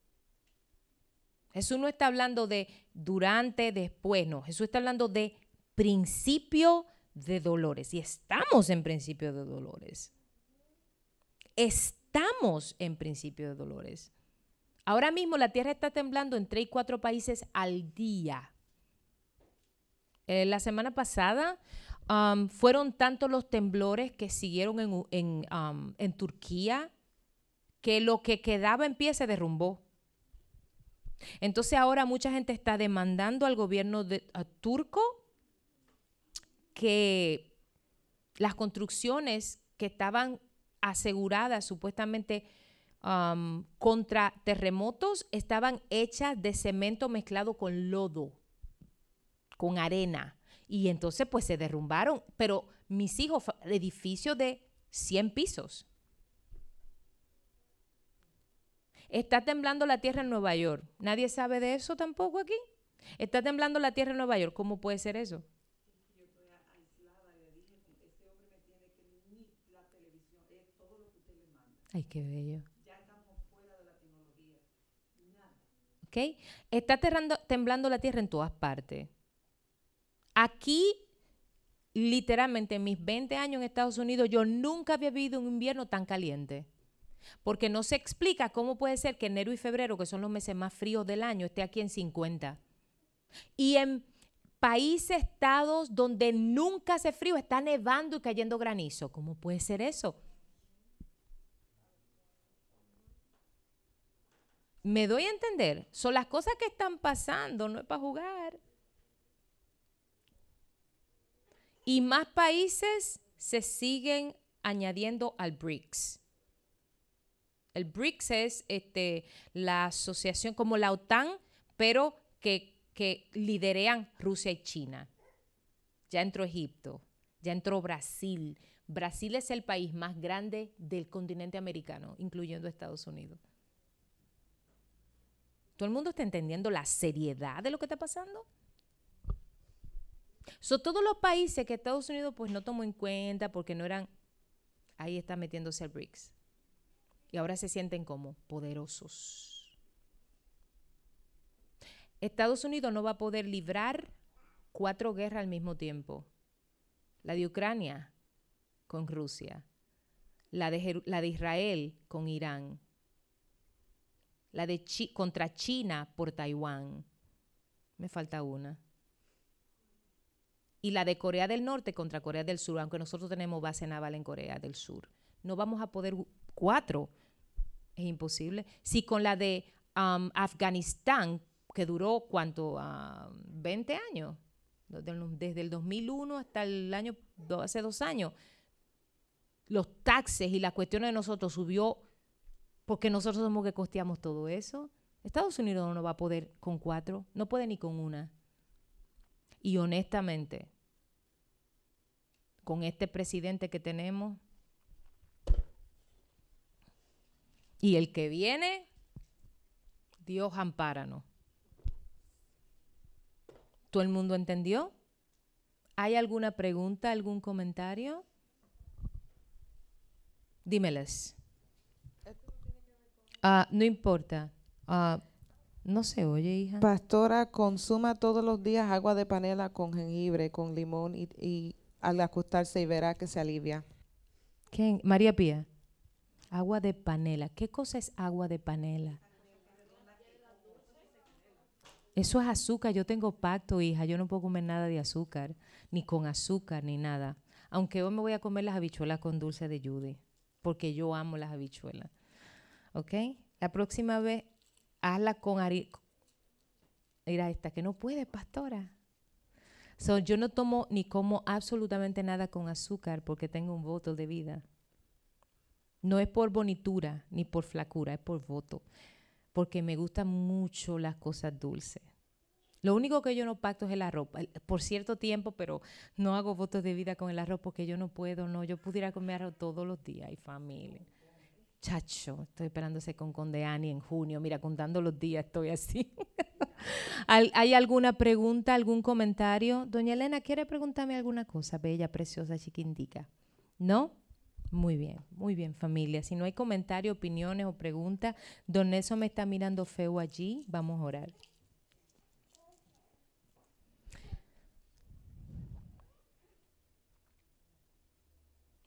Jesús no está hablando de durante, después, no. Jesús está hablando de principio de dolores. Y estamos en principio de dolores. Estamos en principio de dolores. Ahora mismo la tierra está temblando en tres y cuatro países al día. Eh, la semana pasada um, fueron tantos los temblores que siguieron en, en, um, en Turquía que lo que quedaba en pie se derrumbó. Entonces ahora mucha gente está demandando al gobierno de- turco que las construcciones que estaban aseguradas supuestamente um, contra terremotos estaban hechas de cemento mezclado con lodo, con arena. Y entonces pues se derrumbaron. Pero mis hijos, edificios de 100 pisos. Está temblando la tierra en Nueva York. ¿Nadie sabe de eso tampoco aquí? Está temblando la tierra en Nueva York. ¿Cómo puede ser eso? Ay, qué bello. ¿Ok? Está temblando la tierra en todas partes. Aquí, literalmente, en mis 20 años en Estados Unidos, yo nunca había vivido un invierno tan caliente. Porque no se explica cómo puede ser que enero y febrero, que son los meses más fríos del año, esté aquí en 50. Y en países, estados donde nunca hace frío, está nevando y cayendo granizo. ¿Cómo puede ser eso? Me doy a entender. Son las cosas que están pasando, no es para jugar. Y más países se siguen añadiendo al BRICS. El BRICS es este, la asociación como la OTAN, pero que, liderean Rusia y China. Ya entró Egipto, ya entró Brasil. Brasil es el país más grande del continente americano, incluyendo Estados Unidos. ¿Todo el mundo está entendiendo la seriedad de lo que está pasando? Son todos los países que Estados Unidos pues no tomó en cuenta porque no eran, ahí está metiéndose al BRICS. Y ahora se sienten como poderosos. Estados Unidos no va a poder librar cuatro guerras al mismo tiempo. La de Ucrania con Rusia, la de, Israel con Irán, la de contra China por Taiwán. Me falta una. Y la de Corea del Norte contra Corea del Sur, aunque nosotros tenemos base naval en Corea del Sur. No vamos a poder cuatro. Es imposible. Si con la de um, Afganistán, que duró cuánto, Ah, 20 años, desde el, desde el 2001 hasta el año, hace dos años, los taxes y las cuestiones de nosotros subió porque nosotros somos que costeamos todo eso. Estados Unidos no va a poder con cuatro, no puede ni con una. Y honestamente, con este presidente que tenemos y el que viene, Dios ampáranos. ¿Todo el mundo entendió? ¿Hay alguna pregunta, algún comentario? Dímeles. Ah, no importa. Ah, no se oye, hija. Pastora, consuma todos los días agua de panela con jengibre, con limón y, y al acostarse y verá que se alivia. ¿Quién? María Pía. Agua de panela. ¿Qué cosa es agua de panela? Eso es azúcar. Yo tengo pacto, hija. Yo no puedo comer nada de azúcar, ni con azúcar, ni nada. Aunque hoy me voy a comer las habichuelas con dulce de Judy, porque yo amo las habichuelas. ¿Ok? La próxima vez, hazla con harina. Mira esta, que no puede, pastora. So, yo no tomo ni como absolutamente nada con azúcar porque tengo un voto de vida. No es por bonitura ni por flacura, es por voto. Porque me gustan mucho las cosas dulces. Lo único que yo no pacto es el arroz. Por cierto tiempo, pero no hago votos de vida con el arroz porque yo no puedo, no. Yo pudiera comer arroz todos los días y familia. Chacho, estoy esperándose con Condeani en junio. Mira, contando los días estoy así. ¿Al- ¿Hay alguna pregunta, algún comentario? Doña Elena, ¿quiere preguntarme alguna cosa? Bella, preciosa, chiquintica. ¿No? Muy bien, muy bien, familia. Si no hay comentario, opiniones o preguntas, don Nelson me está mirando feo allí. Vamos a orar.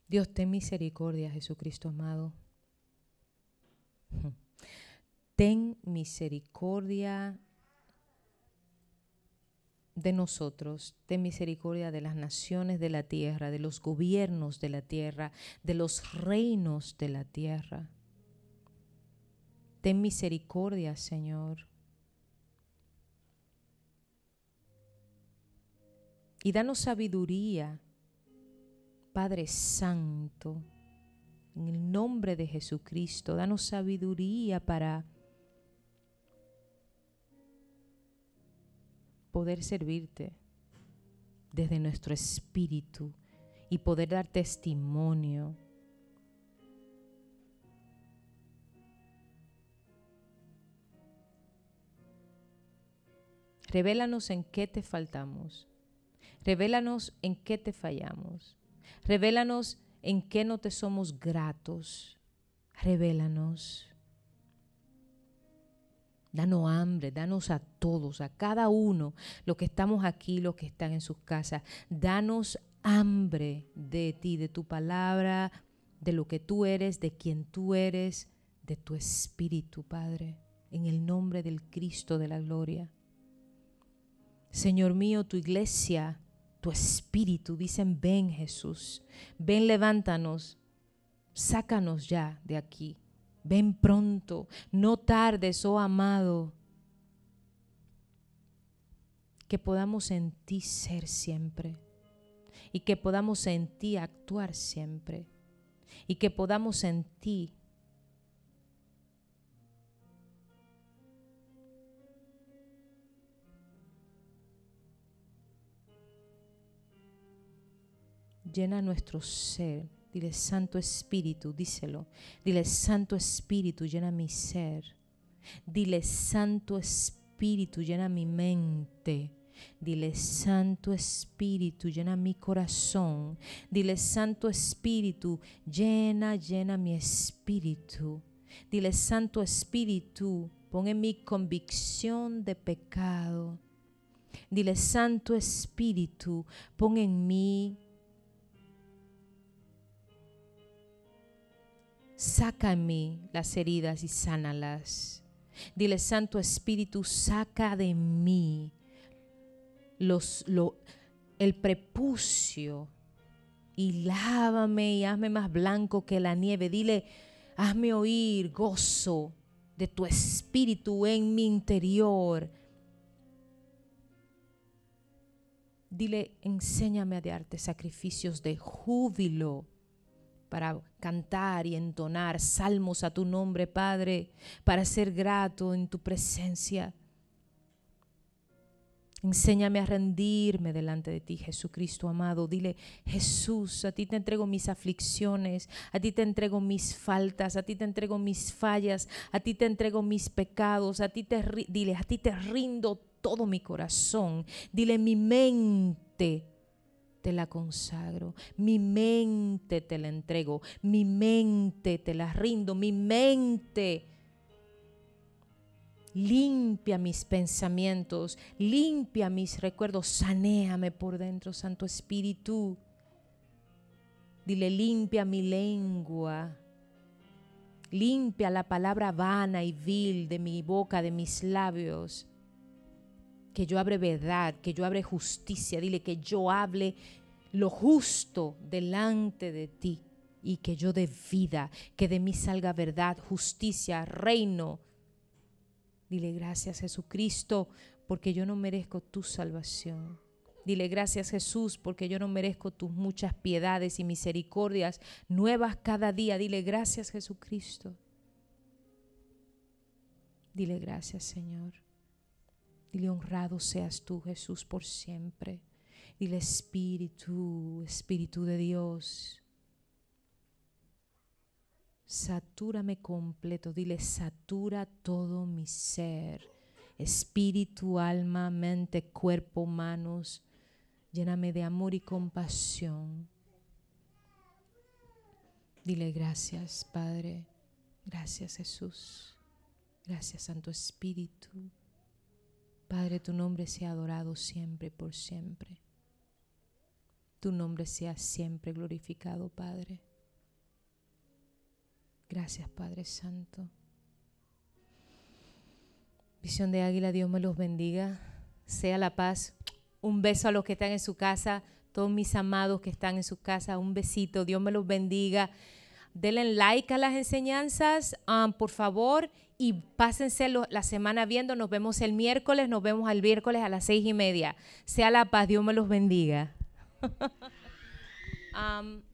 Dios, ten misericordia, Jesucristo amado. Ten misericordia de nosotros, ten misericordia de las naciones de la tierra, de los gobiernos de la tierra, de los reinos de la tierra. Ten misericordia, Señor. Y danos sabiduría, Padre Santo, en el nombre de Jesucristo. Danos sabiduría para poder servirte desde nuestro espíritu y poder dar testimonio. Revélanos en qué te faltamos. Revélanos en qué te fallamos. Revélanos en qué no te somos gratos. Revélanos. Danos hambre, danos a todos, a cada uno, los que estamos aquí, los que están en sus casas. Danos hambre de ti, de tu palabra, de lo que tú eres, de quien tú eres, de tu espíritu, Padre, en el nombre del Cristo de la gloria. Señor mío, tu iglesia, tu espíritu, dicen, ven Jesús, ven, levántanos, sácanos ya de aquí. Ven pronto, no tardes, oh amado. Que podamos en ti ser siempre y que podamos en ti actuar siempre y que podamos en ti llena nuestro ser Dile, Santo Espíritu, díselo. Dile, Santo Espíritu, llena mi ser. Dile, Santo Espíritu, llena mi mente. Dile, Santo Espíritu, llena mi corazón. Dile, Santo Espíritu, llena, llena mi espíritu. Dile, Santo Espíritu, pon en mi convicción de pecado. Dile, Santo Espíritu, pon en mí saca en mí las heridas y sánalas. Dile, Santo Espíritu, saca de mí los, lo, el prepucio y lávame y hazme más blanco que la nieve. Dile, hazme oír gozo de tu espíritu en mi interior. Dile, enséñame a darte sacrificios de júbilo para cantar y entonar salmos a tu nombre, Padre, para ser grato en tu presencia. Enséñame a rendirme delante de ti, Jesucristo amado. Dile, Jesús, a ti te entrego mis aflicciones, a ti te entrego mis faltas, a ti te entrego mis fallas, a ti te entrego mis pecados, a ti te dile, a ti te rindo todo mi corazón. Dile, mi mente te la consagro, mi mente te la entrego, mi mente te la rindo, mi mente limpia mis pensamientos, limpia mis recuerdos, sanéame por dentro, Santo Espíritu. Dile, limpia mi lengua, limpia la palabra vana y vil de mi boca, de mis labios que yo hable verdad, que yo hable justicia, dile que yo hable lo justo delante de ti y que yo dé vida, que de mí salga verdad, justicia, reino. Dile gracias Jesucristo porque yo no merezco tu salvación. Dile gracias Jesús porque yo no merezco tus muchas piedades y misericordias nuevas cada día. Dile gracias Jesucristo. Dile gracias Señor. Dile honrado seas tú, Jesús, por siempre. Dile Espíritu, Espíritu de Dios. Satúrame completo. Dile, satura todo mi ser. Espíritu, alma, mente, cuerpo, manos. Lléname de amor y compasión. Dile gracias, Padre. Gracias, Jesús. Gracias, Santo Espíritu. Padre, tu nombre sea adorado siempre, por siempre. Tu nombre sea siempre glorificado, Padre. Gracias, Padre Santo. Visión de Águila, Dios me los bendiga. Sea la paz. Un beso a los que están en su casa, todos mis amados que están en su casa. Un besito. Dios me los bendiga. Denle like a las enseñanzas, um, por favor, y pásense la semana viendo. Nos vemos el miércoles, nos vemos el miércoles a las seis y media. Sea la paz, Dios me los bendiga. Am,